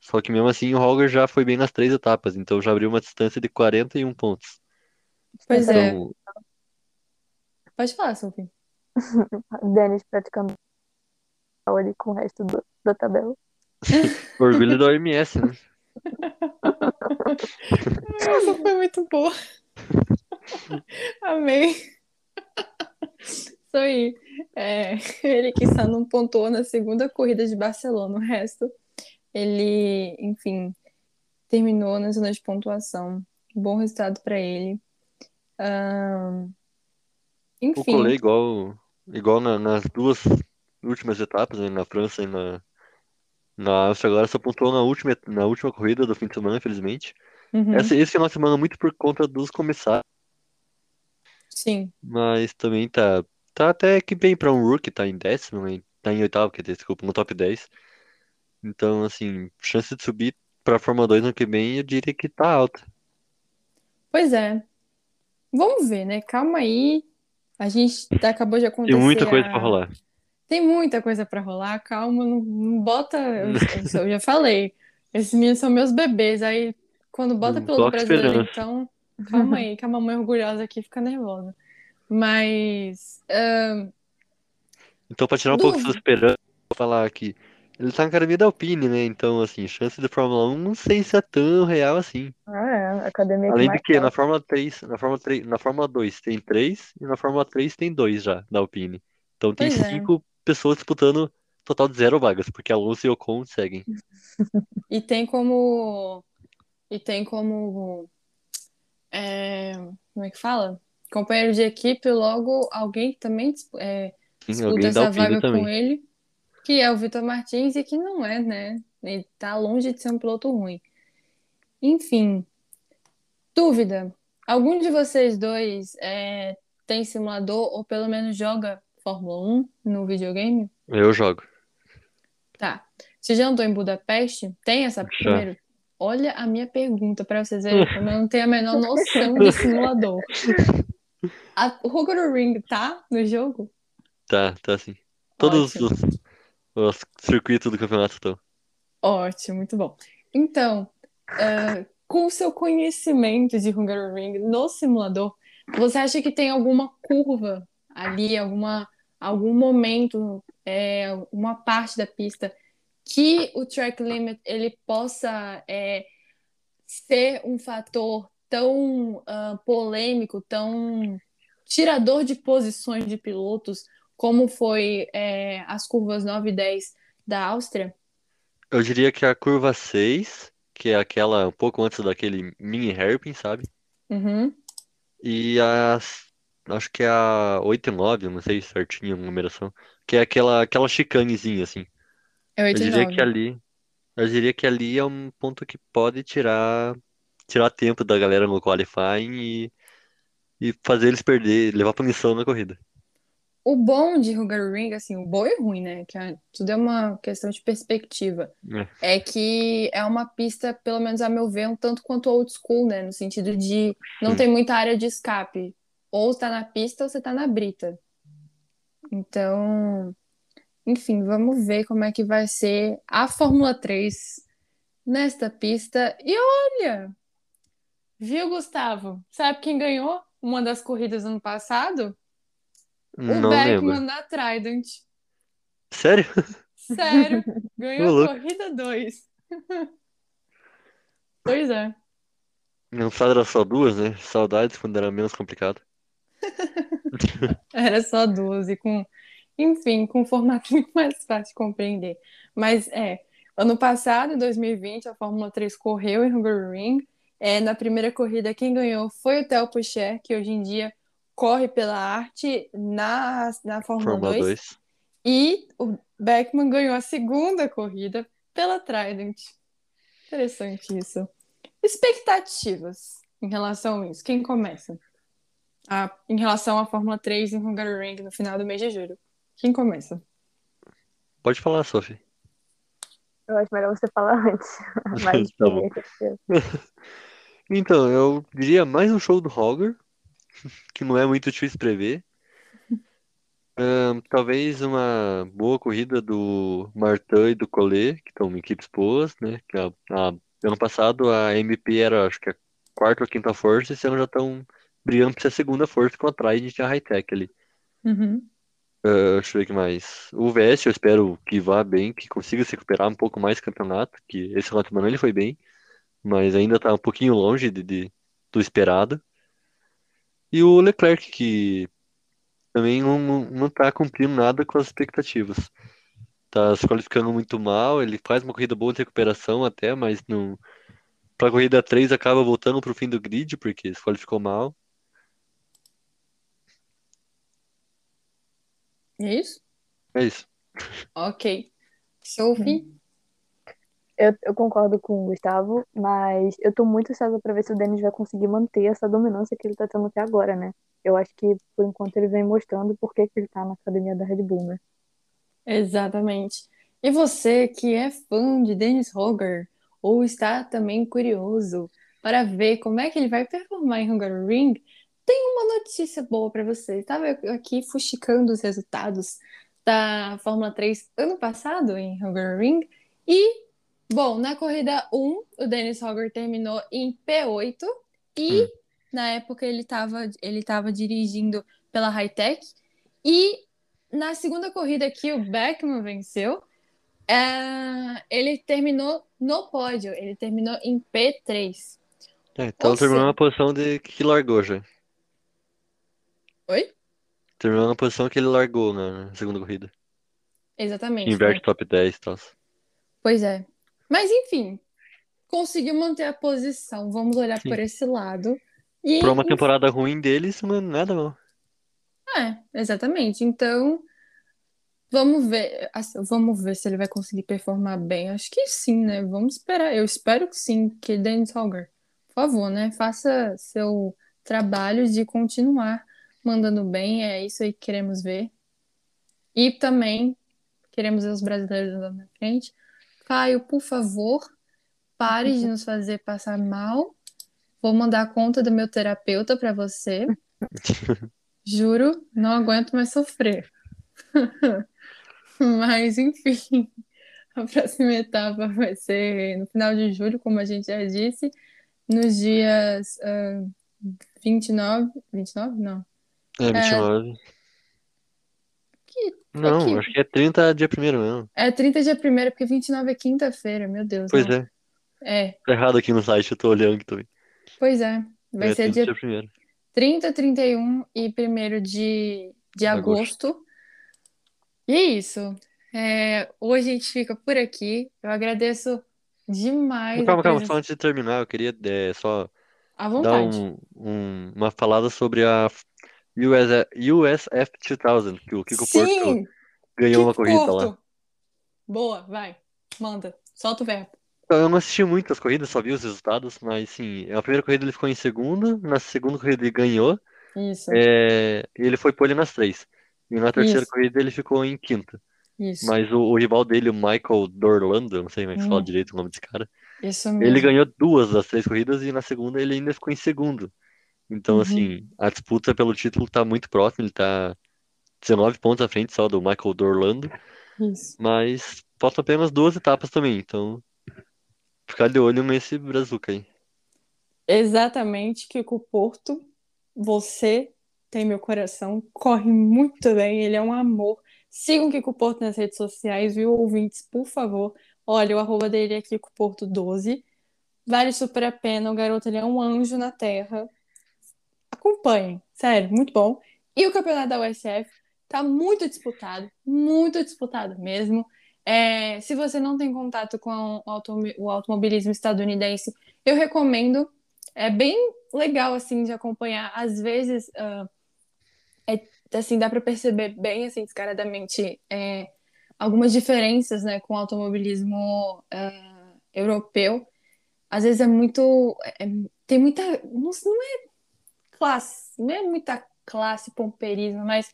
Só que mesmo assim, o Roger já foi bem nas três etapas, então já abriu uma distância de 41 pontos. Pois é. Então, Pode falar, Sophie. Denis praticamente ali com o resto do- da tabela. orgulho da OMS, né? Essa foi muito boa. Amei. Isso aí. É, ele que só não pontuou na segunda corrida de Barcelona. O resto, ele, enfim, terminou na zona de pontuação. Bom resultado para ele. O enfim, Collet, igual, igual na- nas duas últimas etapas, né, na França e na, na Áustria, agora só pontuou na última, na última corrida do fim de semana, infelizmente. uhum, Essa, esse final de semana muito por conta dos comissários, sim. mas também tá, tá até que bem para um rookie, tá em décimo, né, tá em oitavo, quer dizer, desculpa, no top 10. Então, assim, chance de subir pra Fórmula 2 ano que vem, eu diria que tá alta. Pois é. Vamos ver, né? Calma aí. A gente acabou de Tem muita acontecer coisa pra a... rolar. Tem muita coisa pra rolar, calma, não, não bota. Eu, eu- eu já falei, esses meninos são meus bebês. Aí, quando bota Não piloto coloca brasileiro, esperança. então, calma aí, que a mamãe orgulhosa aqui fica nervosa. Mas, ah, Então, pra tirar um pouco dúvida. essa esperança, vou falar aqui. Ele tá na academia da Alpine, né? Então, assim, chance de Fórmula 1 não sei se é tão real assim. Ah, é. A academia Além de que, na. Fórmula 3, na Fórmula 3, na Fórmula 2 tem 3 e na Fórmula 3 tem 2 já, da Alpine. Então tem Pois é. 5 pessoas disputando total de zero vagas, porque Alonso e Ocon seguem. E tem como. E tem como. é, como é que fala? Companheiro de equipe, logo alguém que também é, Sim, disputa essa vaga com também. ele, que é o Vitor Martins, e que não é, né? Ele tá longe de ser um piloto ruim. Enfim, dúvida. Algum de vocês dois é, tem simulador ou pelo menos joga Fórmula 1 no videogame? Eu jogo. Tá. Você já andou em Budapeste? Tem essa primeiro? Olha a minha pergunta para vocês verem como eu não tenho a menor noção de simulador. A, o Hungaroring tá no jogo? Tá, tá sim. Todos os, os circuitos do campeonato estão. Ótimo, muito bom. Então, ah, com o seu conhecimento de Hungaroring no simulador, você acha que tem alguma curva ali, alguma, algum momento, é, uma parte da pista que o track limit ele possa é, ser um fator tão ah, polêmico, tão tirador de posições de pilotos, como foi é, as curvas 9 e 10 da Áustria? Eu diria que a curva 6, que é aquela um pouco antes daquele mini hairpin, sabe? Uhum. E as. Acho que é a 8 e 9, eu não sei certinho a numeração. Que é aquela, aquela chicanezinha, assim. É Eu 8 e diria que 9. ali. Eu diria que ali é um ponto que pode tirar, tirar tempo da galera no qualifying e, e fazer eles perder, levar punição na corrida. O bom de Hungaroring, assim, o bom e o ruim, né? Que é- tudo é uma questão de perspectiva. É. É que é uma pista, pelo menos a meu ver, um tanto quanto old school, né? No sentido de não Sim. tem muita área de escape. Ou você tá na pista ou você tá na brita. Então, enfim, vamos ver como é que vai ser a Fórmula 3 nesta pista. E olha, viu, Gustavo? Sabe quem ganhou uma das corridas ano passado? O Não Beckman lembro. na Trident. Sério? Sério, ganhou a corrida 2. Pois é. Não passado era só duas, né? Saudades quando era menos complicado. Era só duas e com, enfim, com um formato muito mais fácil de compreender. Mas é, ano passado, em 2020, a Fórmula 3 correu em Hungaroring. É, na primeira corrida, quem ganhou foi o Theo Pourchaire, que hoje em dia corre pela arte na, na Fórmula Fórmula 2. 2. E o Beckman ganhou a segunda corrida pela Trident. Interessante isso. Expectativas em relação a isso. Quem começa? Ah, em relação à Fórmula 3 em Hungaroring no final do mês de julho. Quem começa? Pode falar, Sophie. Eu acho melhor você falar antes. Mas Tá bom. experiência seu. Então, eu diria mais um show do Roger, que não é muito difícil prever. Talvez uma boa corrida do Martin e do Collet, que estão em equipes boas, né? Que a, a- ano passado a MP era, acho que a quarta ou quinta força, esse ano já estão brigando por ser a segunda força com a Trident e a Hightech ali. Uhum. Ah, deixa eu ver o que mais. O VS eu espero que vá bem, que consiga se recuperar um pouco mais do campeonato, que esse final de semana ele foi bem, mas ainda tá um pouquinho longe de, de- do esperado. E o Leclerc, que também não, não não tá cumprindo nada com as expectativas. Tá se qualificando muito mal, ele faz uma corrida boa de recuperação até, mas não, pra corrida 3 acaba voltando pro fim do grid, porque se qualificou mal. É isso? É isso. Ok. Sophie? Eu, eu concordo com o Gustavo, mas eu tô muito ansiosa pra ver se o Denis vai conseguir manter essa dominância que ele tá tendo até agora, né? Eu acho que, por enquanto, ele vem mostrando por que que ele tá na academia da Red Bull, né? Exatamente. E você que é fã de Dennis Hogger ou está também curioso para ver como é que ele vai performar em Hungaroring, tem uma notícia boa para você. Estava aqui fuxicando os resultados da Fórmula 3 ano passado em Hungaroring e, bom, na corrida 1, o Dennis Hogger terminou em P8 e Hum. na época ele estava ele tava dirigindo pela Hightech e na segunda corrida que o Beckman venceu, é, ele terminou no pódio, ele terminou em P3. É, então Ou terminou seja- na posição de que largou já. Oi? Terminou na posição que ele largou na segunda corrida. Exatamente. Inverte né? top 10 e tal. Pois é. Mas enfim, conseguiu manter a posição. Vamos olhar Sim. por esse lado. E, Pra uma temporada ruim deles, não é nada mal. É, exatamente. Então, vamos ver, assim, vamos ver se ele vai conseguir performar bem. Acho que sim, né? Vamos esperar. Eu espero que sim, que Dennis Hogger, por favor, né? Faça seu trabalho de continuar mandando bem. É isso aí que queremos ver. E também queremos ver os brasileiros andando na frente. Caio, por favor, pare de nos fazer passar mal. Vou mandar a conta do meu terapeuta para você. Juro, não aguento mais sofrer. Mas, enfim, a próxima etapa vai ser no final de julho, como a gente já disse, nos dias uh, 29. 29? Não. É, 29. Que, Não, é que- acho que é 30 dia primeiro mesmo. é 30 dia primeiro, porque 29 é quinta-feira, meu Deus. Pois não. é. É, Tá errado aqui no site, eu tô olhando aqui também. pois é. Vai é ser 30 dia dia primeiro. 30, 31 e 1 de, de Agosto. agosto. E é isso. É, hoje a gente fica por aqui. Eu agradeço demais Calma, calma, presença. só antes de terminar, eu queria é, só À dar vontade. um, um- uma falada sobre a US, USF 2000, que o Kiko Porto Sim! ganhou uma Kiko corrida lá. Porto! Boa, vai. Manda. Solta o verbo. Então, Eu não assisti muitas corridas, só vi os resultados, mas sim, a primeira corrida ele ficou em segundo, na segunda corrida ele ganhou, Isso, é, e ele foi pole nas três. E na terceira Isso. corrida ele ficou em quinta. isso. Mas o, o rival dele, o Michael Dorlando, não sei como é que se fala Hum. direito o nome desse cara, Isso ele mesmo. ganhou duas das três corridas e na segunda ele ainda ficou em segundo. Então, Uhum. assim, a disputa pelo título tá muito próxima, ele tá 19 pontos à frente só do Michael Dorlando, Isso. mas faltam apenas duas etapas também, então ficar de olho nesse Brazuca aí. Exatamente, Kiko Porto. Você tem meu coração, corre muito bem, ele é um amor. Sigam o Kiko Porto nas redes sociais, viu, ouvintes, por favor. Olha, o arroba dele é Kiko Porto 12. Vale super a pena, o garoto ele é um anjo na terra. Acompanhem, sério, muito bom. E o campeonato da USF tá muito disputado, muito disputado mesmo. É, se você não tem contato com o automo- o automobilismo estadunidense, eu recomendo. É bem legal assim de acompanhar. Às vezes, ah, é, assim, dá para perceber bem assim descaradamente é, algumas diferenças, né, com o automobilismo ah, europeu. Às vezes é muito, é- tem muita, não, não é classe, não é muita classe pomperismo, mas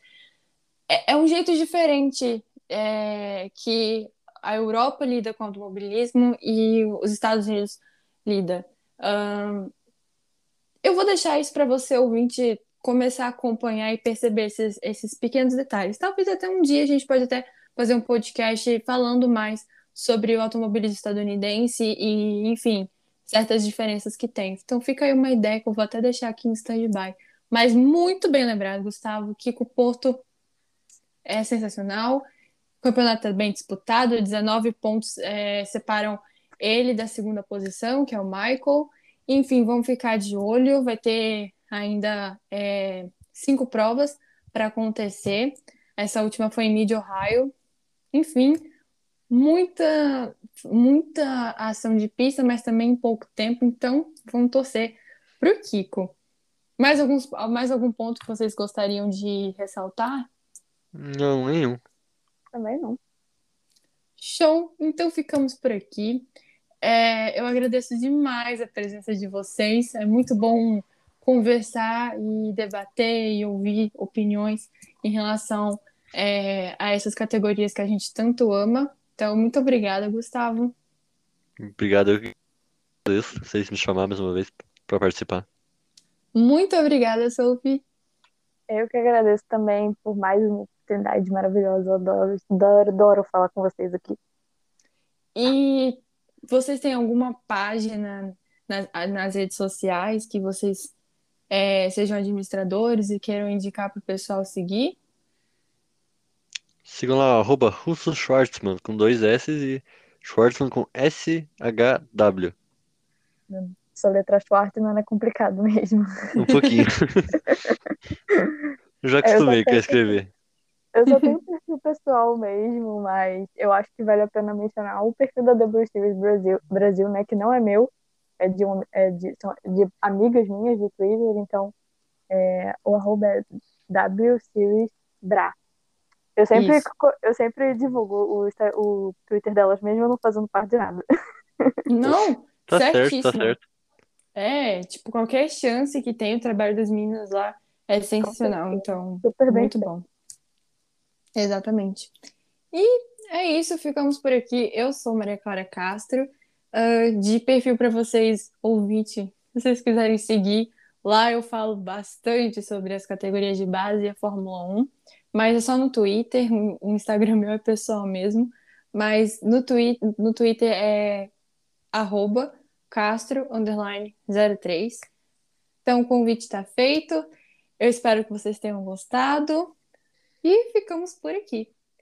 é, é um jeito diferente é, que a Europa lida com o automobilismo e os Estados Unidos lida. Ahn, eu vou deixar isso para você, ouvinte, começar a acompanhar e perceber esses, esses pequenos detalhes. Talvez até um dia a gente pode até fazer um podcast falando mais sobre o automobilismo estadunidense e, enfim, certas diferenças que tem. Então fica aí uma ideia que eu vou até deixar aqui em stand-by. Mas muito bem lembrado, Gustavo, Kiko Porto é sensacional. O campeonato está bem disputado, 19 pontos é, separam ele da segunda posição, que é o Michael. Enfim, vamos ficar de olho. Vai ter ainda é, cinco provas para acontecer. Essa última foi em Mid Ohio. Enfim, muita, muita ação de pista, mas também pouco tempo. Então, vamos torcer para o Kiko. Mais, alguns, mais algum ponto que vocês gostariam de ressaltar? Não, nenhum. Também não. Show! Então ficamos por aqui. É, eu agradeço demais a presença de vocês. É muito bom conversar e debater e ouvir opiniões em relação é, a essas categorias que a gente tanto ama. Então, muito obrigada, Gustavo. Obrigado, eu que agradeço vocês me chamaram mais uma vez para participar. Muito obrigada, Sophie. Eu que agradeço também por mais uma oportunidade maravilhosa. Eu adoro, adoro, adoro falar com vocês aqui. E vocês têm alguma página nas, nas redes sociais que vocês é, sejam administradores e queiram indicar para o pessoal seguir? Sigam lá, arroba Russo Schwartzman, com dois S e Schwartzman com S-H-W. Sua letra Schwartzman é complicado mesmo. Um pouquinho. Eu já É, acostumei com escrever. Eu só tenho perfil pessoal mesmo, mas eu acho que vale a pena mencionar o perfil da W Series Brasil, Brasil né, que não é meu, é de, um, é de, são de amigas minhas de Twitter, então é, o arroba é W Series Bra. Eu sempre, Isso. eu sempre divulgo o, o Twitter delas mesmo, eu não fazendo parte de nada. Não, Tá certo, tá certíssimo. certo. É, tipo, qualquer chance que tem o trabalho das meninas lá é sensacional, então, Super bem muito bom. Exatamente. E é isso, ficamos por aqui. Eu sou Maria Clara Castro. uh, de perfil para vocês, ouvinte, se vocês quiserem seguir. Lá eu falo bastante sobre as categorias de base e a Fórmula 1, mas é só no Twitter, o Instagram meu é pessoal mesmo, mas no, twi no Twitter é arroba Castro 03. Então o convite está feito. Eu espero que vocês tenham gostado e ficamos por aqui.